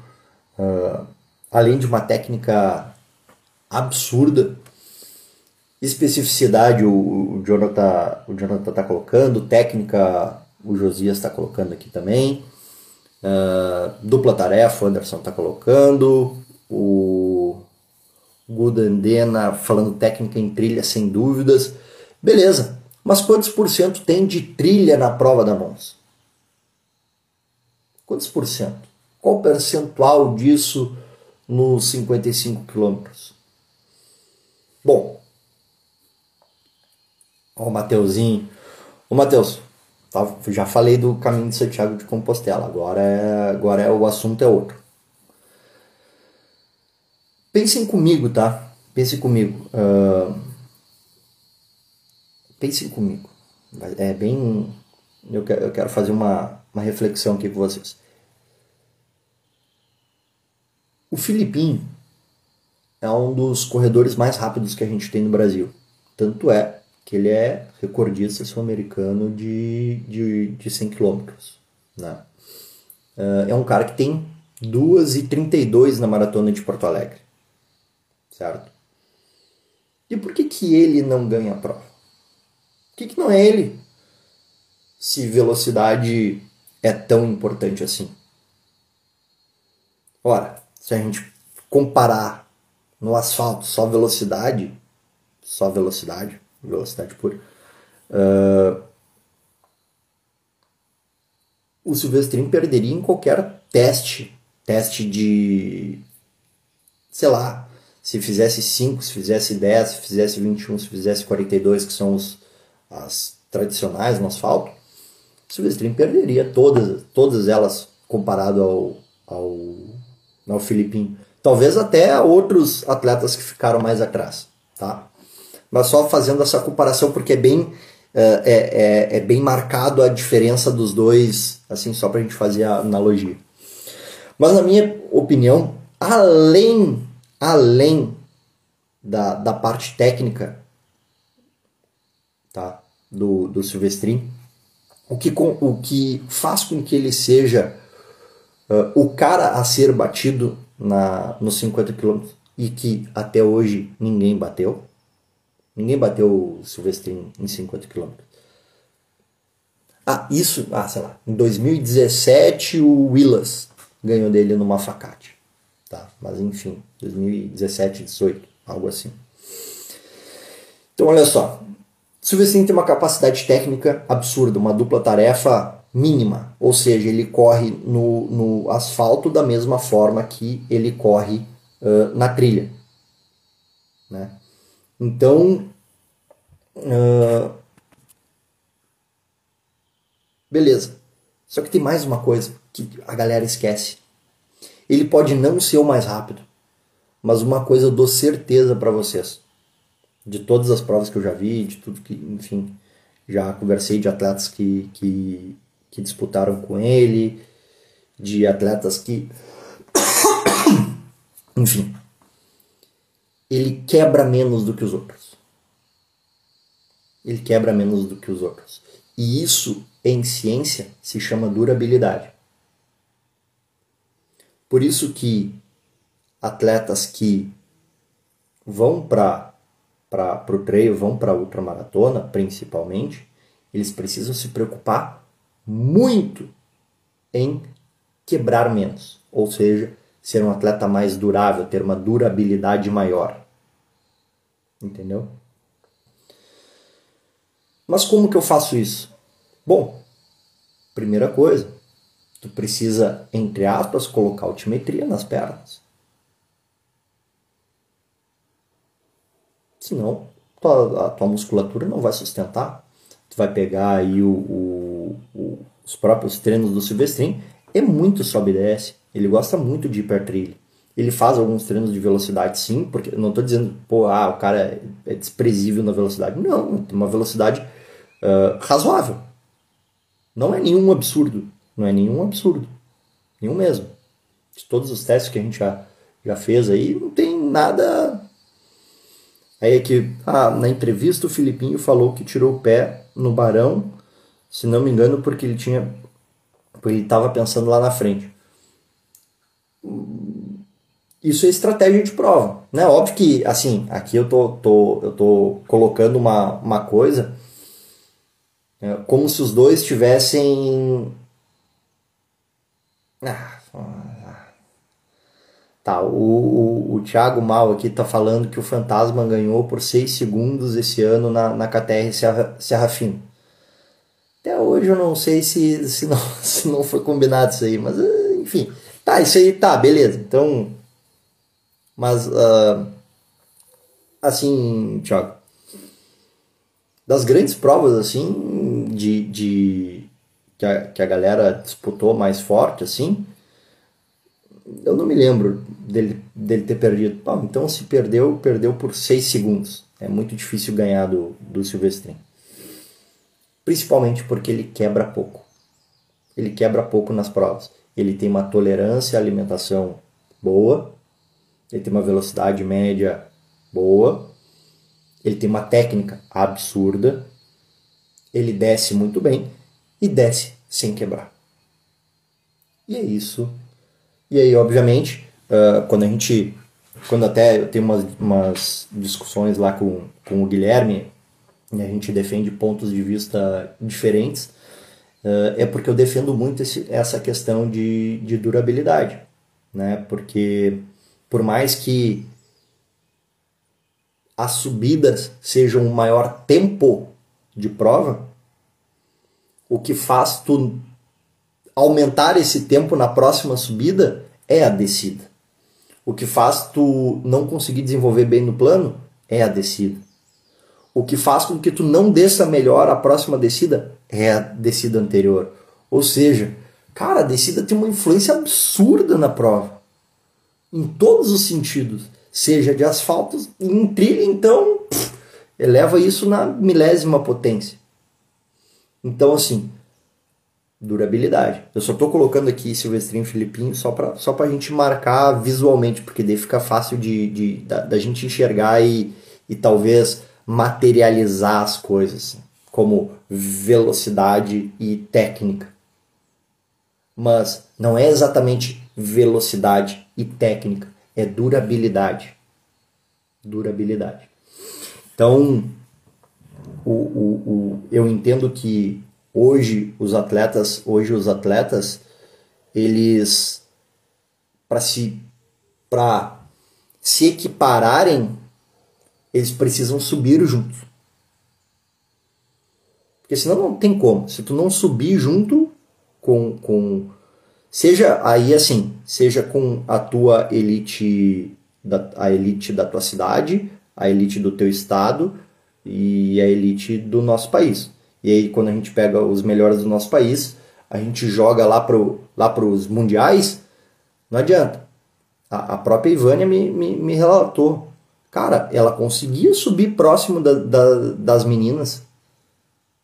uh, além de uma técnica absurda, especificidade o, o Jonathan o Jonathan está colocando, técnica o Josias está colocando aqui também, uh, dupla tarefa o Anderson está colocando, o Gudandena falando técnica em trilha sem dúvidas, beleza, mas quantos por cento tem de trilha na prova da Mons? Quantos por cento? Qual o percentual disso nos 55 quilômetros? Bom, ó o Mateuzinho. Ô Mateus, tá, já falei do caminho de Santiago de Compostela, agora, é, agora é, o assunto é outro. Pensem comigo, tá? Pensem comigo. Uh, pensem comigo. É bem. Eu quero, fazer uma, uma reflexão aqui com vocês. O Filipinho é um dos corredores mais rápidos que a gente tem no Brasil. Tanto é que ele é recordista sul-americano de, de, de 100 km. Né? Uh, é um cara que tem 2,32 na maratona de Porto Alegre. Certo? E por que, que ele não ganha a prova? Que, que não é ele? Se velocidade é tão importante assim. Ora, se a gente comparar no asfalto só velocidade, só velocidade, velocidade pura. Uh, o Silvestrin perderia em qualquer teste, teste de, sei lá, se fizesse 5, se fizesse 10, se fizesse 21, se fizesse 42, que são os, as tradicionais no asfalto, o Silvestrin perderia todas, todas elas comparado ao, ao, ao Filipinho. Talvez até outros atletas que ficaram mais atrás, tá? mas só fazendo essa comparação porque é bem é, é, é bem marcado a diferença dos dois, assim, só para a gente fazer a analogia. Mas na minha opinião, além, além da, da parte técnica tá, do, do Silvestrin, o que, com, o que faz com que ele seja uh, o cara a ser batido na, nos 50 km e que até hoje ninguém bateu, Ninguém bateu o Silvestrin em 50 km. Ah, isso, ah, sei lá, em 2017 o Willas ganhou dele numa facate. Tá, mas enfim, 2017, 18, algo assim. Então olha só, Silvestrin tem uma capacidade técnica absurda, uma dupla tarefa mínima, ou seja, ele corre no, no asfalto da mesma forma que ele corre uh, na trilha. Né? Então, uh, beleza. Só que tem mais uma coisa que a galera esquece. Ele pode não ser o mais rápido, mas uma coisa eu dou certeza para vocês. De todas as provas que eu já vi, de tudo que, enfim, já conversei de atletas que, que, que disputaram com ele, de atletas que. enfim, ele quebra menos do que os outros. Ele quebra menos do que os outros. E isso, em ciência, se chama durabilidade. Por isso que atletas que vão para para o trail, vão para a ultramaratona, principalmente, eles precisam se preocupar muito em quebrar menos, ou seja, ser um atleta mais durável, ter uma durabilidade maior. Entendeu? Mas como que eu faço isso? Bom, primeira coisa, tu precisa, entre aspas, colocar altimetria nas pernas. Senão, tua, a tua musculatura não vai sustentar. Tu vai pegar aí o, o, o, os próprios treinos do Silvestrin, é muito sobe e desce. Ele gosta muito de hipertrilha. Ele faz alguns treinos de velocidade, sim, porque não estou dizendo, pô, ah, o cara é desprezível na velocidade. Não, tem uma velocidade uh, razoável. Não é nenhum absurdo. Não é nenhum absurdo. Nenhum mesmo. De todos os testes que a gente já, já fez aí, não tem nada. Aí é que, ah, na entrevista o Filipinho falou que tirou o pé no Barão, se não me engano, porque ele tinha. Porque ele estava pensando lá na frente. Isso é estratégia de prova. Né? Óbvio que, assim, aqui eu tô, tô, eu tô colocando uma, uma coisa é, como se os dois tivessem. Ah, tá, o, o, o Thiago Mal aqui tá falando que o Fantasma ganhou por 6 segundos esse ano na, na KTR Serra, Serra. Até hoje eu não sei se, se, não, se não foi combinado isso aí, mas enfim. Tá, isso aí tá, beleza. Então. Mas. Uh, assim, Thiago. Das grandes provas, assim, de, de que, a, que a galera disputou mais forte, assim, eu não me lembro dele, dele ter perdido. Então se perdeu, perdeu por 6 segundos. É muito difícil ganhar do, do Silvestrin. Principalmente porque ele quebra pouco. Ele quebra pouco nas provas. Ele tem uma tolerância à alimentação boa, ele tem uma velocidade média boa, ele tem uma técnica absurda, ele desce muito bem e desce sem quebrar. E é isso. E aí, obviamente, uh, quando a gente. Quando até eu tenho umas, umas discussões lá com, com o Guilherme, e a gente defende pontos de vista diferentes, uh, é porque eu defendo muito esse, essa questão de, de durabilidade. Né? Porque por mais que as subidas sejam o maior tempo de prova, o que faz tu aumentar esse tempo na próxima subida é a descida. O que faz tu não conseguir desenvolver bem no plano é a descida. O que faz com que tu não desça melhor a próxima descida é a descida anterior. Ou seja, cara, a descida tem uma influência absurda na prova. Em todos os sentidos. Seja de asfalto, em trilha, então, pff, eleva isso na milésima potência. Então, assim, durabilidade. Eu só estou colocando aqui Silvestrinho Filipinho só para só a gente marcar visualmente, porque daí fica fácil de, de da, da, gente enxergar e, e talvez materializar as coisas, como velocidade e técnica. Mas não é exatamente velocidade e técnica, é durabilidade. Durabilidade. Então, o, o, o, eu entendo que hoje os atletas, hoje os atletas, eles para se para se equipararem, eles precisam subir juntos. Porque senão não tem como. Se tu não subir junto com, com seja aí assim, seja com a tua elite da, a elite da tua cidade, a elite do teu estado, e a elite do nosso país. E aí, quando a gente pega os melhores do nosso país, a gente joga lá para lá os mundiais, não adianta. A, a própria Ivânia me, me, me, relatou. Cara, ela conseguia subir próximo da, da, das meninas.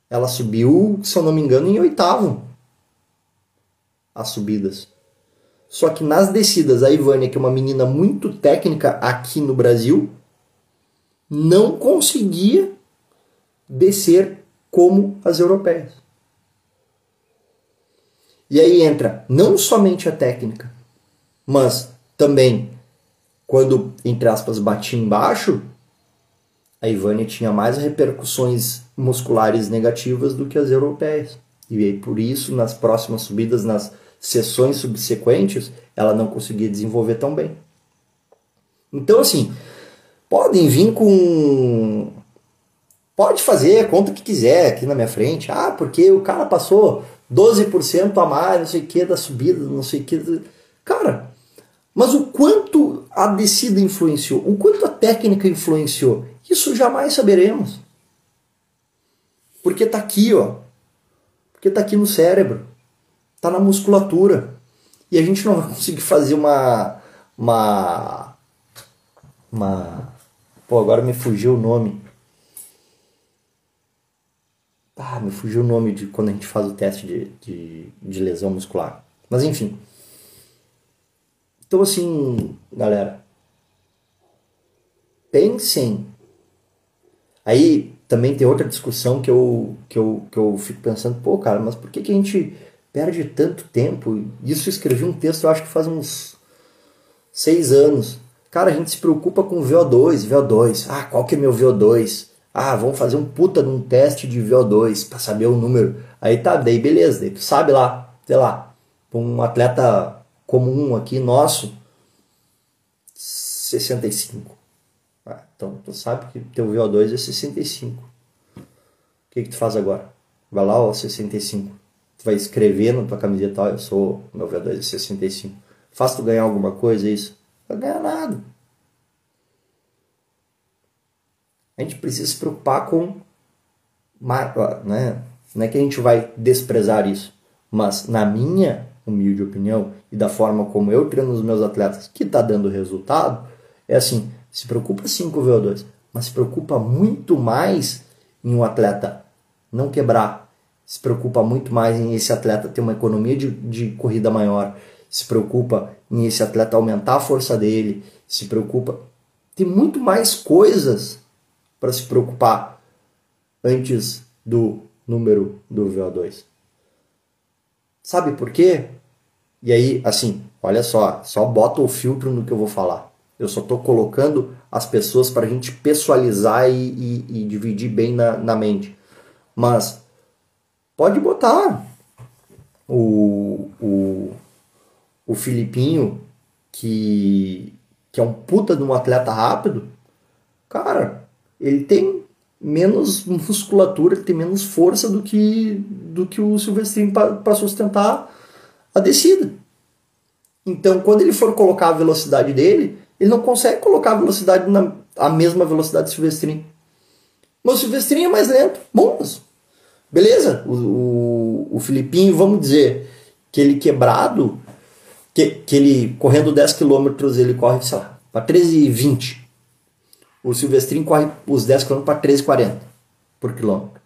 Ela subiu, se eu não me engano, em oitavo. As subidas. Só que nas descidas, a Ivânia, que é uma menina muito técnica aqui no Brasil, não conseguia descer como as europeias. E aí entra não somente a técnica, mas também quando, entre aspas, batia embaixo, a Ivânia tinha mais repercussões musculares negativas do que as europeias. E aí, por isso, nas próximas subidas, nas sessões subsequentes, ela não conseguia desenvolver tão bem. Então, assim, podem vir com. Pode fazer conta que quiser aqui na minha frente. Ah, porque o cara passou 12% a mais, não sei o que, da subida, não sei o que. Cara, mas o quanto a descida influenciou, o quanto a técnica influenciou, isso jamais saberemos. Porque está aqui, ó. Porque está aqui no cérebro. Está na musculatura. E a gente não vai conseguir fazer uma. Uma. Uma. Pô, agora me fugiu o nome. Ah, me fugiu o nome de quando a gente faz o teste de, de, de lesão muscular. Mas enfim. Então, assim, galera, pensem. Aí também tem outra discussão que eu, que eu, que eu fico pensando, pô, cara, mas por que, que a gente perde tanto tempo? Isso eu escrevi um texto, eu acho que faz uns seis anos. Cara, a gente se preocupa com VO2, VO2. Ah, qual que é meu VO2? Ah, vamos fazer um puta num teste de VO2 para saber o número. Aí tá, daí beleza, daí tu sabe lá, sei lá, um atleta comum aqui nosso, 65. Ah, então tu sabe que teu VO2 é 65. O que, que tu faz agora? Vai lá, ó, 65. Tu vai escrever na tua camiseta, ó, eu sou, meu VO2 é 65. Faz tu ganhar alguma coisa isso? Não vai ganhar nada. A gente precisa se preocupar com. Né? Não é que a gente vai desprezar isso, mas na minha humilde opinião, e da forma como eu treino os meus atletas, que está dando resultado, é assim: se preocupa sim com o VO2, mas se preocupa muito mais em um atleta não quebrar, se preocupa muito mais em esse atleta ter uma economia de, de corrida maior, se preocupa em esse atleta aumentar a força dele, se preocupa. Tem muito mais coisas para se preocupar antes do número do VO2. Sabe por quê? E aí, assim, olha só, só bota o filtro no que eu vou falar. Eu só estou colocando as pessoas para a gente pessoalizar e, e, e dividir bem na, na, mente. Mas pode botar o, o, o Filipinho, que, que é um puta de um atleta rápido. Cara, ele tem menos musculatura, ele tem menos força do que, do que o Silvestrinho para sustentar a descida. Então, quando ele for colocar a velocidade dele, ele não consegue colocar a velocidade na a mesma velocidade do Silvestrinho. Mas o Silvestrinho é mais lento. Bom, mas beleza. O, o, o Filipinho, vamos dizer, que ele quebrado, que, que ele correndo 10 km, ele corre, sei lá, para 13,20. O Silvestrinho corre os 10 km para 13,40 por quilômetro.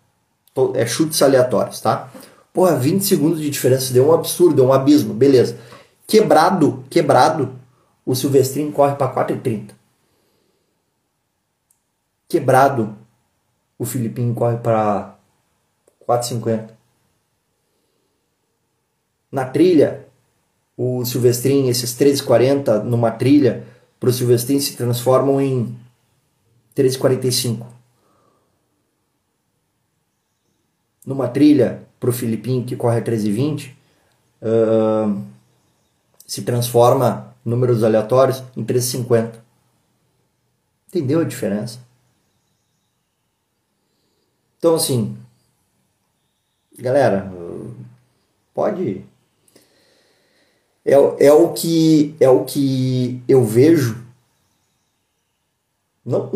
É chutes aleatórios, tá? Porra, 20 segundos de diferença deu um absurdo, deu um abismo, beleza. Quebrado, quebrado, o Silvestrinho corre para 4,30. Quebrado, o Filipinho corre para 4,50. Na trilha, o Silvestrinho, esses 13,40 numa trilha, para o Silvestrinho se transformam em 13,45. Numa trilha, para o Filipinho que corre a 13,20, uh, se transforma números aleatórios em 13,50. Entendeu a diferença? Então, assim, galera, pode. É, é, o que, é o que eu vejo não,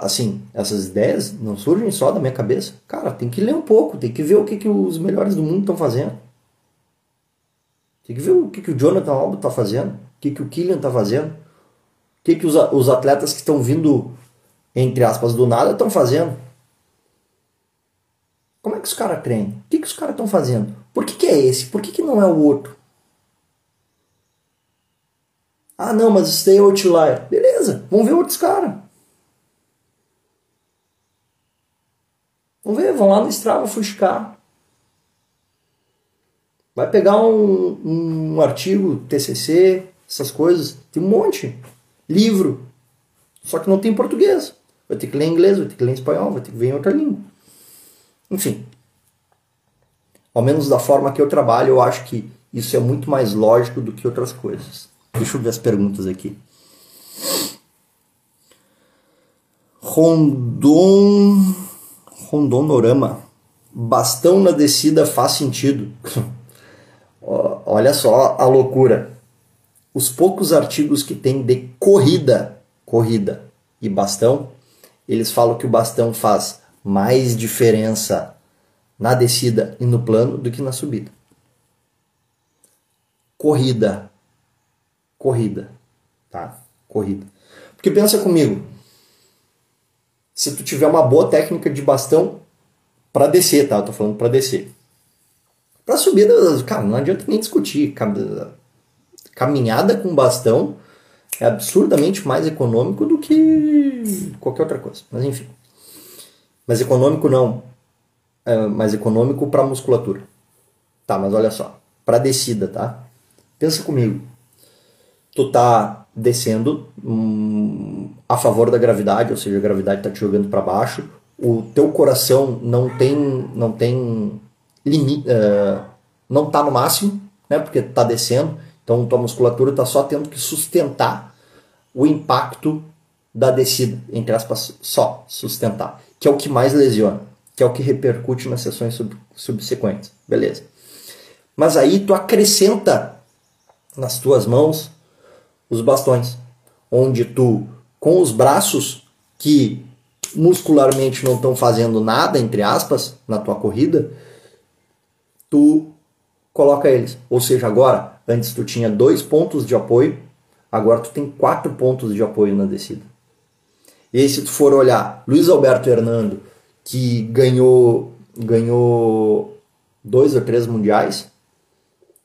assim, essas ideias não surgem só da minha cabeça. Cara, tem que ler um pouco, tem que ver o que, que os melhores do mundo estão fazendo. Tem que ver o que, que o Jonathan Alba está fazendo, o que, que o Killian está fazendo, o que, que os, os atletas que estão vindo, entre aspas, do nada estão fazendo. Como é que os caras treinam? O que, que os caras estão fazendo? Por que, que é esse? Por que, que não é o outro? Ah, não, mas isso daí é outlier. Beleza, vamos ver outros caras. Vamos ver, vão lá no Strava Fuscar. Vai pegar um, um artigo, TCC, essas coisas. Tem um monte. Livro. Só que não tem português. Vai ter que ler em inglês, vai ter que ler em espanhol, vai ter que ver em outra língua. Enfim. Ao menos da forma que eu trabalho, eu acho que Isso é muito mais lógico do que outras coisas. Deixa eu ver as perguntas aqui. Rondon. Rondonorama. Bastão na descida faz sentido. Olha só a loucura. Os poucos artigos que tem de corrida, corrida e bastão, eles falam que o bastão faz mais diferença na descida e no plano do que na subida. Corrida. Corrida. Tá? Corrida. Porque pensa comigo. Se tu tiver uma boa técnica de bastão para descer, tá? Eu tô falando para descer. Para subida, cara, não adianta nem discutir. Caminhada com bastão é absurdamente mais econômico do que qualquer outra coisa. Mas enfim. Mas econômico não. É mais econômico para musculatura. Tá, mas olha só. Para descida, tá? Pensa comigo. Tu tá descendo hum, a favor da gravidade, ou seja, a gravidade tá te jogando para baixo. O teu coração não tem não tem limite, uh, não tá no máximo, né? Porque tá descendo. Então tua musculatura tá só tendo que sustentar o impacto da descida, entre aspas, só sustentar, que é o que mais lesiona, que é o que repercute nas sessões sub subsequentes. Beleza. Mas aí tu acrescenta nas tuas mãos os bastões, onde tu com os braços que muscularmente não estão fazendo nada, entre aspas, na tua corrida, tu coloca eles. Ou seja, agora, antes tu tinha dois pontos de apoio, agora tu tem quatro pontos de apoio na descida. E aí, se tu for olhar Luiz Alberto Hernando, que ganhou, ganhou dois ou três mundiais,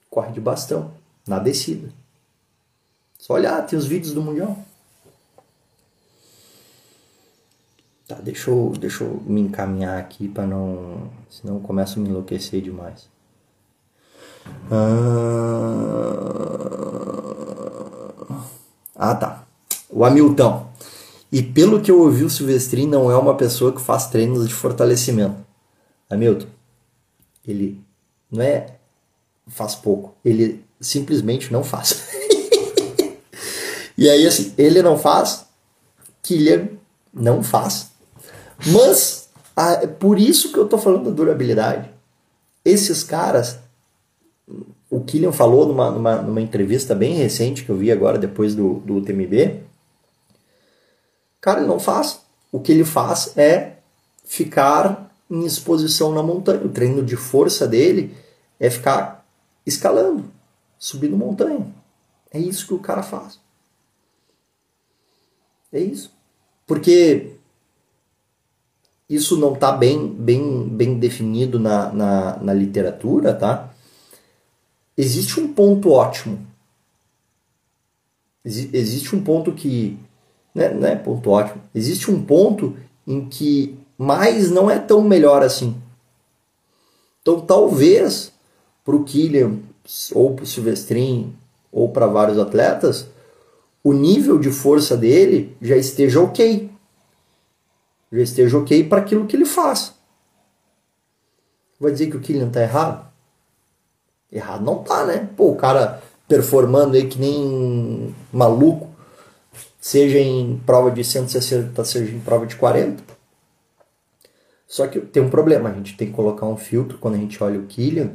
corre de bastão na descida. Só olhar, tem os vídeos do mundial. Tá, deixa eu, deixa eu me encaminhar aqui para não. Senão eu começo a me enlouquecer demais. Ah, tá. O Hamilton. E pelo que eu ouvi, o Silvestrin não é uma pessoa que faz treinos de fortalecimento. Hamilton, ele não é faz pouco, ele simplesmente não faz. e aí, assim, ele não faz, Kylian não faz. Mas, é por isso que eu tô falando da durabilidade. Esses caras, o Kylian falou numa, numa, numa entrevista bem recente que eu vi agora, depois do, do UTMB, Cara, ele não faz. O que ele faz é ficar em exposição na montanha. O treino de força dele é ficar escalando, subindo montanha. É isso que o cara faz. É isso. Porque isso não está bem, bem, bem definido na, na, na literatura, tá? Existe um ponto ótimo. Existe um ponto que né, né, ponto ótimo. Existe um ponto em que mais não é tão melhor assim. Então talvez para o Killian ou para o Silvestrin ou para vários atletas o nível de força dele já esteja ok. Já esteja ok para aquilo que ele faz. Vai dizer que o Killian está errado? Errado não tá, né? Pô, o cara performando aí que nem maluco seja em prova de 160, seja em prova de 40. Só que tem um problema, a gente tem que colocar um filtro quando a gente olha o Killian,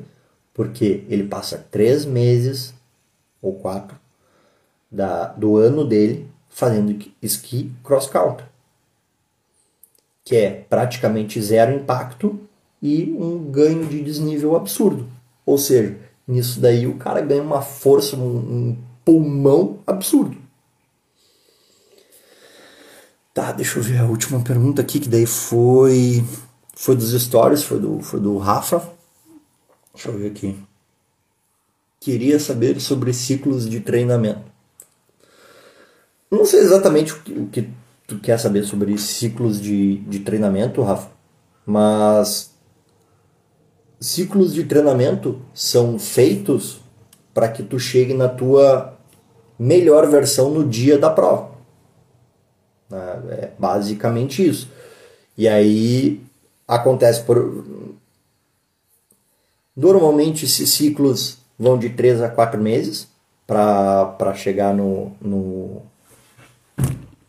porque ele passa três meses ou quatro da, do ano dele fazendo esqui cross country, que é praticamente zero impacto e um ganho de desnível absurdo. Ou seja, nisso daí o cara ganha uma força, um, um pulmão absurdo. Tá, deixa eu ver a última pergunta aqui, que daí foi. Foi dos stories, foi do, foi do Rafa. Deixa eu ver aqui. Queria saber sobre ciclos de treinamento. Não sei exatamente o que, o que tu quer saber sobre ciclos de, de treinamento, Rafa, mas ciclos de treinamento são feitos para que tu chegue na tua melhor versão no dia da prova. Né? É basicamente isso. E aí acontece por. Normalmente esses ciclos vão de 3 a 4 meses para chegar no, no,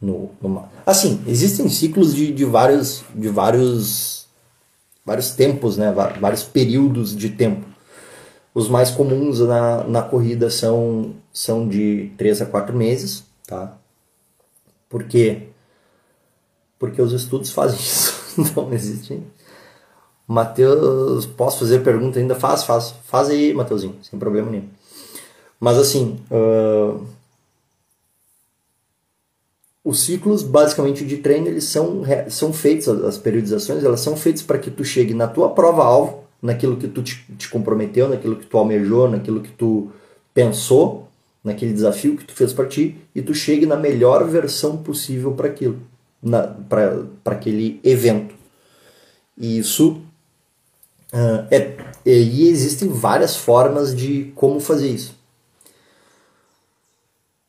no, no, Assim, existem ciclos de, de, vários, de vários, vários tempos, né? vários períodos de tempo. Os mais comuns na, na corrida são, são de 3 a 4 meses, tá? Por quê? Porque os estudos fazem isso. Não existe. Matheus, posso fazer pergunta ainda? Faz, faz. Faz aí, Matheusinho, sem problema nenhum. Mas assim, uh, os ciclos basicamente de treino eles são, são feitos, as periodizações elas são feitas para que tu chegue na tua prova-alvo, naquilo que tu te, te, comprometeu, naquilo que tu almejou, naquilo que tu pensou, naquele desafio que tu fez para ti, e tu chegue na melhor versão possível para aquilo, para aquele evento. E isso uh, é, e existem várias formas de como fazer isso.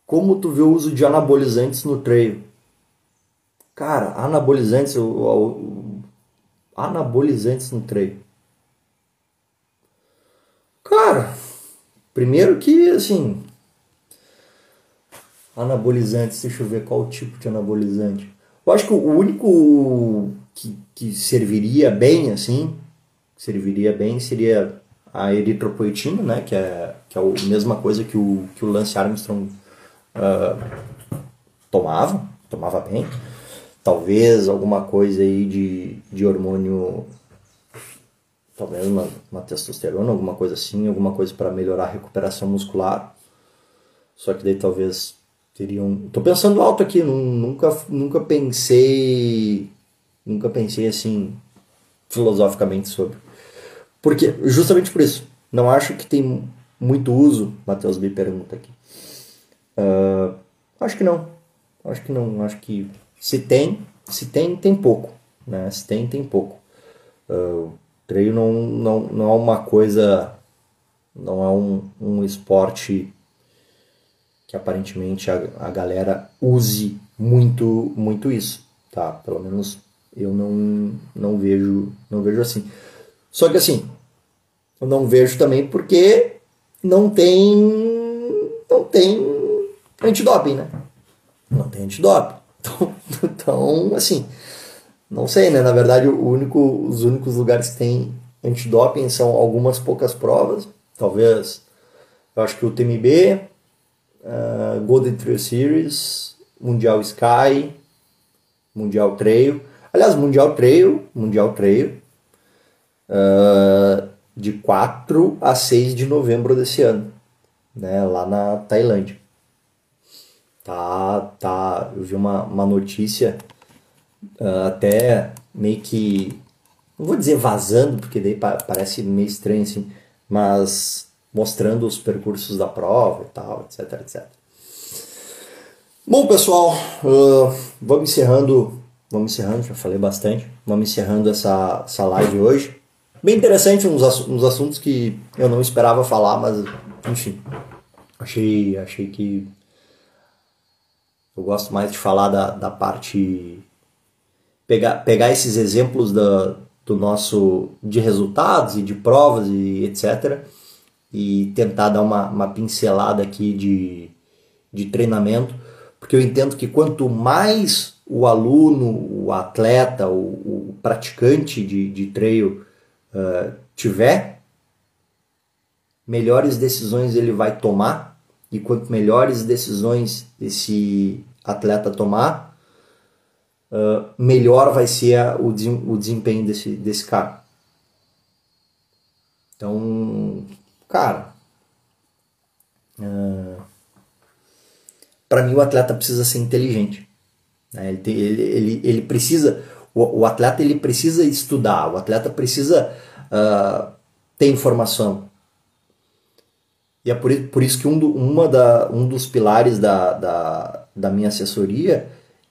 Como tu vê o uso de anabolizantes no treino? Cara, anabolizantes, o, o, anabolizantes no treino. Cara, primeiro que assim, anabolizantes, deixa eu ver qual tipo de anabolizante. Eu acho que o único que, que serviria bem, assim, serviria bem seria a eritropoetina, né, que é, que é a mesma coisa que o, que o Lance Armstrong uh, tomava, tomava bem. Talvez alguma coisa aí de, de hormônio, talvez uma, uma testosterona, alguma coisa assim, alguma coisa para melhorar a recuperação muscular. Só que daí talvez teriam. Tô pensando alto aqui, nunca, nunca pensei. Nunca pensei assim filosoficamente sobre. Porque, justamente por isso, não acho que tem muito uso, Matheus me pergunta aqui, Uh, acho que não. Acho que não. Acho que se tem, se tem, tem pouco. Né? Se tem, tem pouco. Uh, treino não, não, não é uma coisa. Não é um, um esporte que aparentemente a, a galera use muito muito isso. Tá? Pelo menos eu não, não vejo não vejo assim. Só que assim, eu não vejo também porque não tem não tem antidoping, né? Não tem antidoping. Então, então, assim, não sei, né? Na verdade, único, os únicos lugares que tem antidoping são algumas poucas provas. Talvez, eu acho que o TMB, uh, Golden Trail Series, Mundial Sky, Mundial Trail. Aliás, Mundial Trail, Mundial Trail, uh, de 4 a 6 de novembro desse ano, né, lá na Tailândia. Tá, tá. Eu vi uma, uma notícia uh, até meio que. Não vou dizer vazando, porque daí pa parece meio estranho assim, mas mostrando os percursos da prova e tal, etc, etc. Bom, pessoal, uh, vamos encerrando. Vamos encerrando, já falei bastante. Vamos encerrando essa, essa live hoje. Bem interessante, uns, uns assuntos que eu não esperava falar, mas enfim. Achei, achei que eu gosto mais de falar da, da parte. Pegar, pegar esses exemplos da, do nosso de resultados e de provas e etc. E tentar dar uma, uma pincelada aqui de, de treinamento, porque eu entendo que quanto mais o aluno, o atleta, o, o praticante de, de trail uh, tiver, melhores decisões ele vai tomar e quanto melhores decisões esse atleta tomar, uh, melhor vai ser o, o desempenho desse, desse cara. Então, cara, uh, para mim o atleta precisa ser inteligente. Né? Ele, tem, ele, ele, ele precisa, o, o, atleta ele precisa estudar, o atleta precisa uh, ter informação. E é por, por isso que um, do, uma da, um dos pilares da, da, da minha assessoria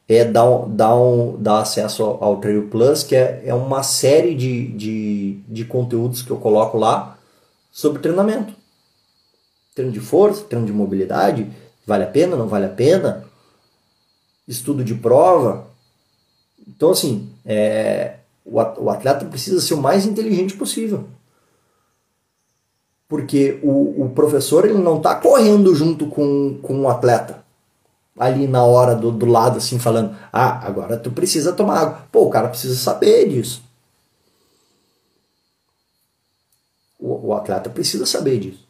é dar, dar, um, dar acesso ao, Trail Plus, que é, é uma série de, de, de conteúdos que eu coloco lá sobre treinamento. Treino de força, treino de mobilidade, vale a pena, não vale a pena, estudo de prova. Então, assim, é, o atleta precisa ser o mais inteligente possível. Porque o, o professor ele não está correndo junto com, com o atleta. Ali na hora do, do lado, assim, falando: Ah, agora tu precisa tomar água. Pô, o cara precisa saber disso. O, o atleta precisa saber disso.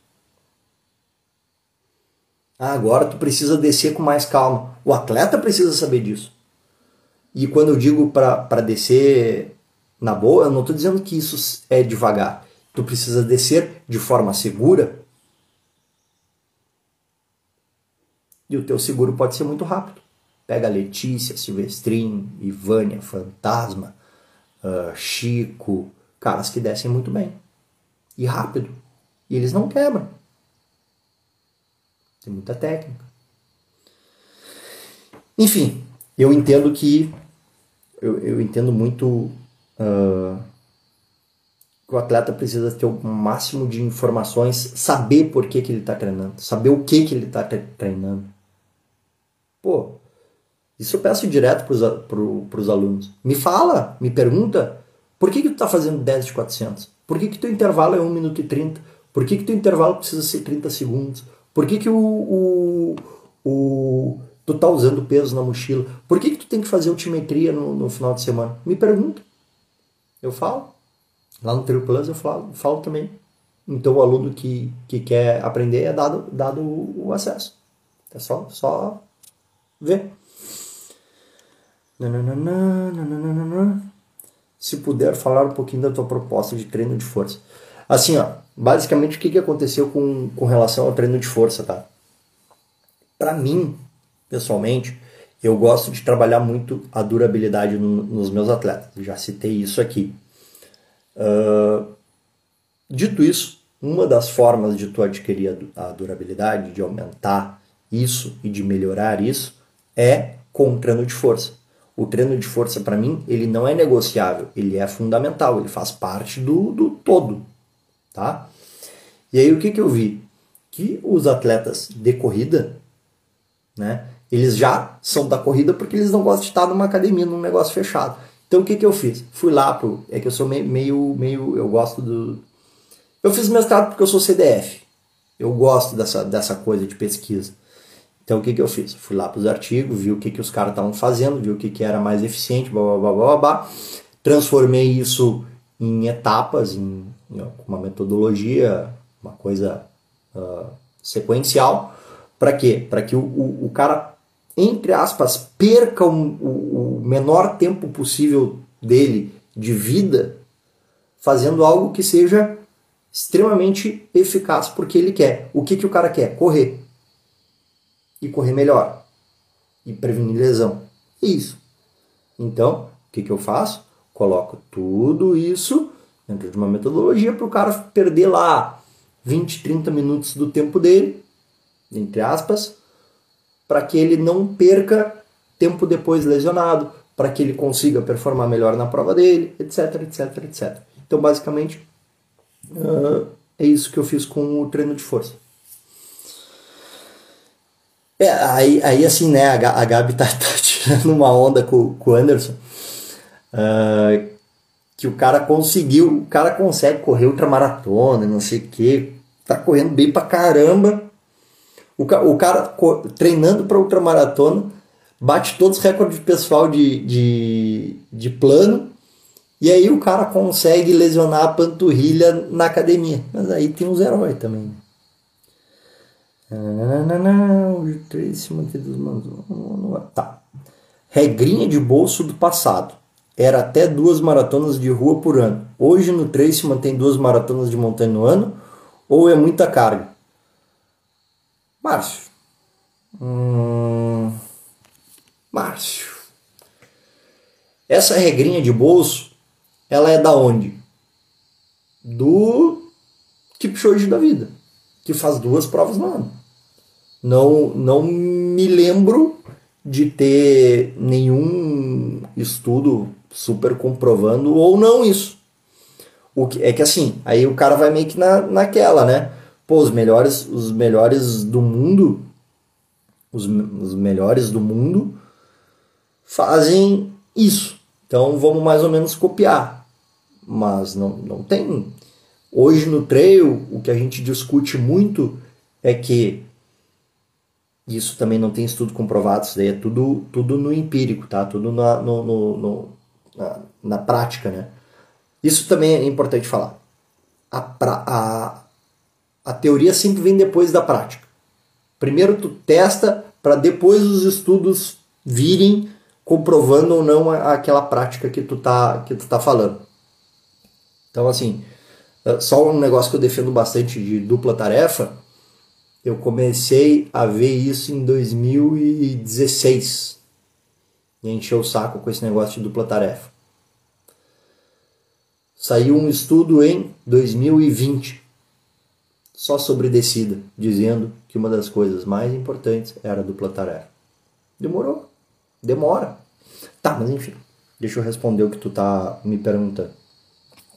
Ah, agora tu precisa descer com mais calma. O atleta precisa saber disso. E quando eu digo para descer na boa, eu não estou dizendo que isso é devagar. Tu precisa descer de forma segura. E o teu seguro pode ser muito rápido. Pega Letícia, Silvestrin, Ivânia, Fantasma, uh, Chico, caras que descem muito bem. E rápido. E eles não quebram. Tem muita técnica. Enfim, eu entendo que eu, eu entendo muito uh, que o atleta precisa ter o máximo de informações, saber por que, que ele está treinando, saber o que, que ele está treinando. Pô, isso eu peço direto para os alunos. Me fala, me pergunta, por que, que tu está fazendo 10 de 400? Por que, que teu intervalo é 1 minuto e 30? Por que, que teu intervalo precisa ser 30 segundos? Por que, que o, o, o tu tá usando peso na mochila. Por que, que tu tem que fazer altimetria no, no final de semana? Me pergunta. Eu falo. Lá no Trio Plus eu falo, falo também. Então o aluno que, que quer aprender é dado, dado o, acesso. É só, só ver. Se puder falar um pouquinho da tua proposta de treino de força. Assim, ó, basicamente o que, que aconteceu com, com relação ao treino de força, tá? Para mim, pessoalmente, eu gosto de trabalhar muito a durabilidade no, nos meus atletas. Já citei isso aqui. Uh, dito isso, uma das formas de tu adquirir a durabilidade, de aumentar isso e de melhorar isso, é com o treino de força. O treino de força, para mim, ele não é negociável, ele é fundamental, ele faz parte do, do todo. Tá? E aí o que, que eu vi? Que os atletas de corrida, né, eles já são da corrida porque eles não gostam de estar numa academia, num negócio fechado. Então o que, que eu fiz? Fui lá pro. É que eu sou meio, meio, meio. Eu gosto do. Eu fiz mestrado porque eu sou CDF. Eu gosto dessa, dessa coisa de pesquisa. Então o que, que eu fiz? Fui lá para os artigos, vi o que, que os caras estavam fazendo, vi o que, que era mais eficiente, blá, blá, blá, blá, blá. transformei isso em etapas, em, em uma metodologia, uma coisa uh, sequencial. Para quê? Para que o, o, o cara entre aspas, perca o, o, menor tempo possível dele de vida fazendo algo que seja extremamente eficaz porque ele quer. O que, que o cara quer? Correr. E correr melhor. E prevenir lesão. É isso. Então, o que, que eu faço? Coloco tudo isso dentro de uma metodologia para o cara perder lá 20, 30 minutos do tempo dele, entre aspas, para que ele não perca tempo depois lesionado, para que ele consiga performar melhor na prova dele, etc, etc, etc. Então, basicamente, uh, é isso que eu fiz com o treino de força. É, aí, aí assim, né, a, a Gabi tá, tá tirando uma onda com, com o Anderson, uh, que o cara conseguiu, o cara consegue correr ultramaratona, não sei o que, tá correndo bem pra caramba, o, o cara treinando para ultramaratona bate todos os recordes pessoal de, de, de plano e aí o cara consegue lesionar a panturrilha na academia. Mas aí tem uns heróis também. Tá. Regrinha de bolso do passado. Era até duas maratonas de rua por ano. Hoje no Trace mantém duas maratonas de montanha no ano ou é muita carga? Márcio. Hum, Márcio. Essa regrinha de bolso, ela é da onde? Do Kipchoge da vida, que faz duas provas no ano. Não, não me lembro de ter nenhum estudo super comprovando ou não isso. O que, é que assim, aí o cara vai meio que na, naquela, né? Pô, os melhores, os melhores do mundo, os, os melhores do mundo fazem isso. Então vamos mais ou menos copiar. Mas não, não tem. Hoje no trail, o que a gente discute muito é que isso também não tem estudo comprovado, isso daí é tudo, tudo no empírico, tá? Tudo na, no, no, no na, na, prática, né? Isso também é importante falar. A, pra, a, a teoria sempre vem depois da prática. Primeiro tu testa para depois os estudos virem comprovando ou não aquela prática que tu tá, que tu tá falando. Então, assim, é, só um negócio que eu defendo bastante de dupla tarefa, eu comecei a ver isso em 2016. E encheu o saco com esse negócio de dupla tarefa. Saiu um estudo em 2020 só sobre descida, dizendo que uma das coisas mais importantes era a dupla tarefa. Demorou. Demora. Tá, mas enfim. Deixa eu responder o que tu tá me perguntando.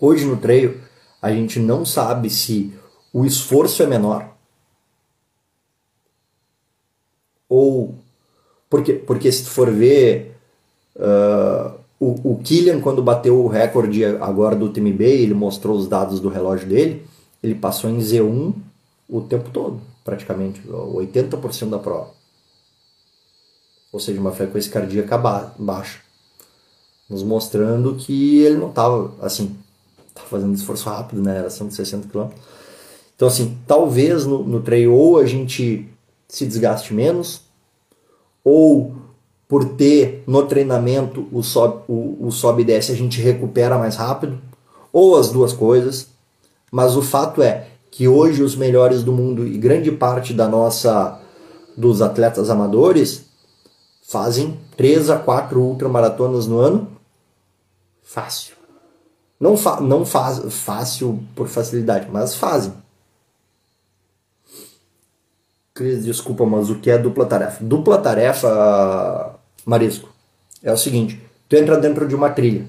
Hoje no treino, a gente não sabe se o esforço é menor ou porque porque se tu for ver uh, o, o Killian quando bateu o recorde agora do TMB ele mostrou os dados do relógio dele ele passou em Z1 o tempo todo praticamente 80% da prova ou seja uma frequência cardíaca baixa nos mostrando que ele não estava assim tá fazendo esforço rápido, né? Era 160 km. Então, assim, talvez no, no ou a gente se desgaste menos, ou por ter no treinamento o sobe, o, o sobe e desce a gente recupera mais rápido, ou as duas coisas. Mas o fato é que hoje os melhores do mundo e grande parte da nossa dos atletas amadores fazem 3 a 4 ultramaratonas no ano fácil. Não, fa não faz fácil por facilidade, mas fazem. Cris, desculpa, mas o que é dupla tarefa? Dupla tarefa, Marisco, é o seguinte: tu entra dentro de uma trilha,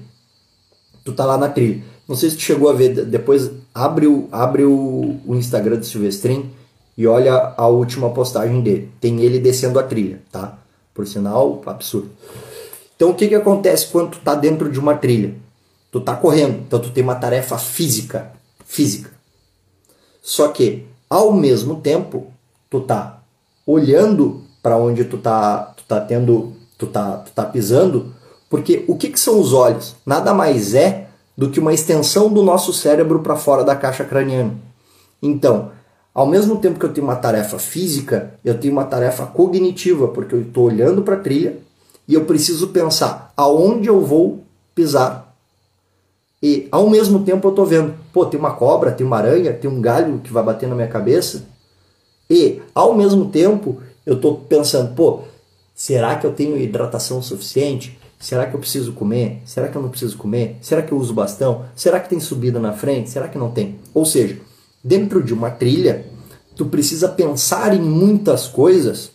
tu tá lá na trilha. Não sei se tu chegou a ver, depois abre o, abre o, o Instagram do Silvestrin e olha a última postagem dele. Tem ele descendo a trilha, tá? Por sinal, absurdo. Então o que, que acontece quando tu tá dentro de uma trilha? Tu tá correndo, então tu tem uma tarefa física, física. Só que ao mesmo tempo, tu tá olhando para onde tu tá, tu tá tendo, tu tá, tu tá pisando, porque o que, que são os olhos? Nada mais é do que uma extensão do nosso cérebro para fora da caixa craniana. Então, ao mesmo tempo que eu tenho uma tarefa física, eu tenho uma tarefa cognitiva, porque eu estou olhando para a trilha e eu preciso pensar aonde eu vou pisar. E ao mesmo tempo eu tô vendo, pô, tem uma cobra, tem uma aranha, tem um galho que vai bater na minha cabeça. E ao mesmo tempo eu tô pensando, pô, será que eu tenho hidratação suficiente? Será que eu preciso comer? Será que eu não preciso comer? Será que eu uso bastão? Será que tem subida na frente? Será que não tem? Ou seja, dentro de uma trilha, tu precisa pensar em muitas coisas,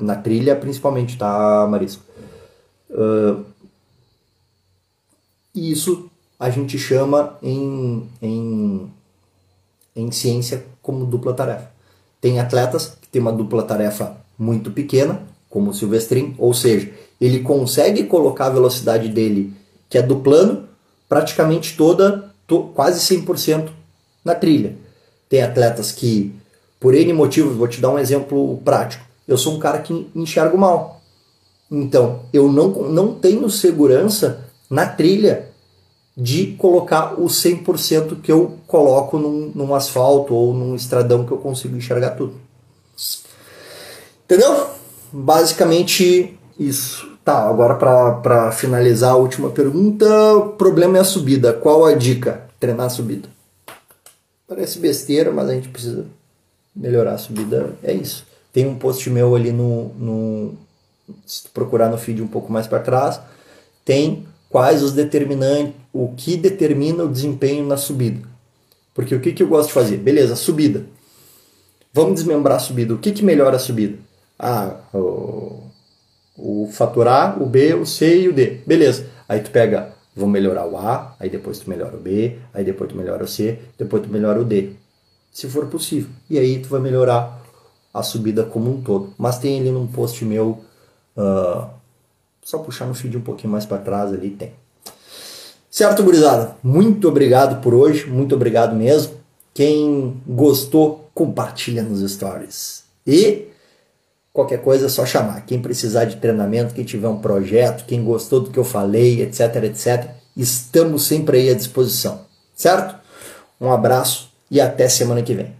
na trilha principalmente, tá, Marisco? Uh, isso a gente chama em, em, em ciência como dupla tarefa. Tem atletas que têm uma dupla tarefa muito pequena, como o Silvestrin, ou seja, ele consegue colocar a velocidade dele, que é do plano, praticamente toda, to, quase 100% na trilha. Tem atletas que, por N motivos, vou te dar um exemplo prático. Eu sou um cara que enxergo mal. Então, eu não, não tenho segurança na trilha de colocar o 100% que eu coloco num, num asfalto ou num estradão que eu consigo enxergar tudo. Entendeu? Basicamente isso. Tá, agora para finalizar a última pergunta, o problema é a subida. Qual a dica? Treinar a subida. Parece besteira, mas a gente precisa melhorar a subida. É isso. Tem um post meu ali no, no se procurar no feed um pouco mais para trás, tem quais os determinantes, o que determina o desempenho na subida. Porque o que, que eu gosto de fazer? Beleza, subida. Vamos desmembrar a subida. O que, que melhora a subida? Ah, o, o fator A, o B, o C e o D. Beleza. Aí tu pega, vamos melhorar o A, aí depois tu melhora o B, aí depois tu melhora o C, depois tu melhora o D. Se for possível. E aí tu vai melhorar a subida como um todo. Mas tem ali num post meu, uh, só puxar no feed um pouquinho mais para trás ali, tem. Certo, gurizada? Muito obrigado por hoje, muito obrigado mesmo. Quem gostou, compartilha nos stories. E qualquer coisa é só chamar. Quem precisar de treinamento, quem tiver um projeto, quem gostou do que eu falei, etc, etc, estamos sempre aí à disposição. Certo? Um abraço e até semana que vem.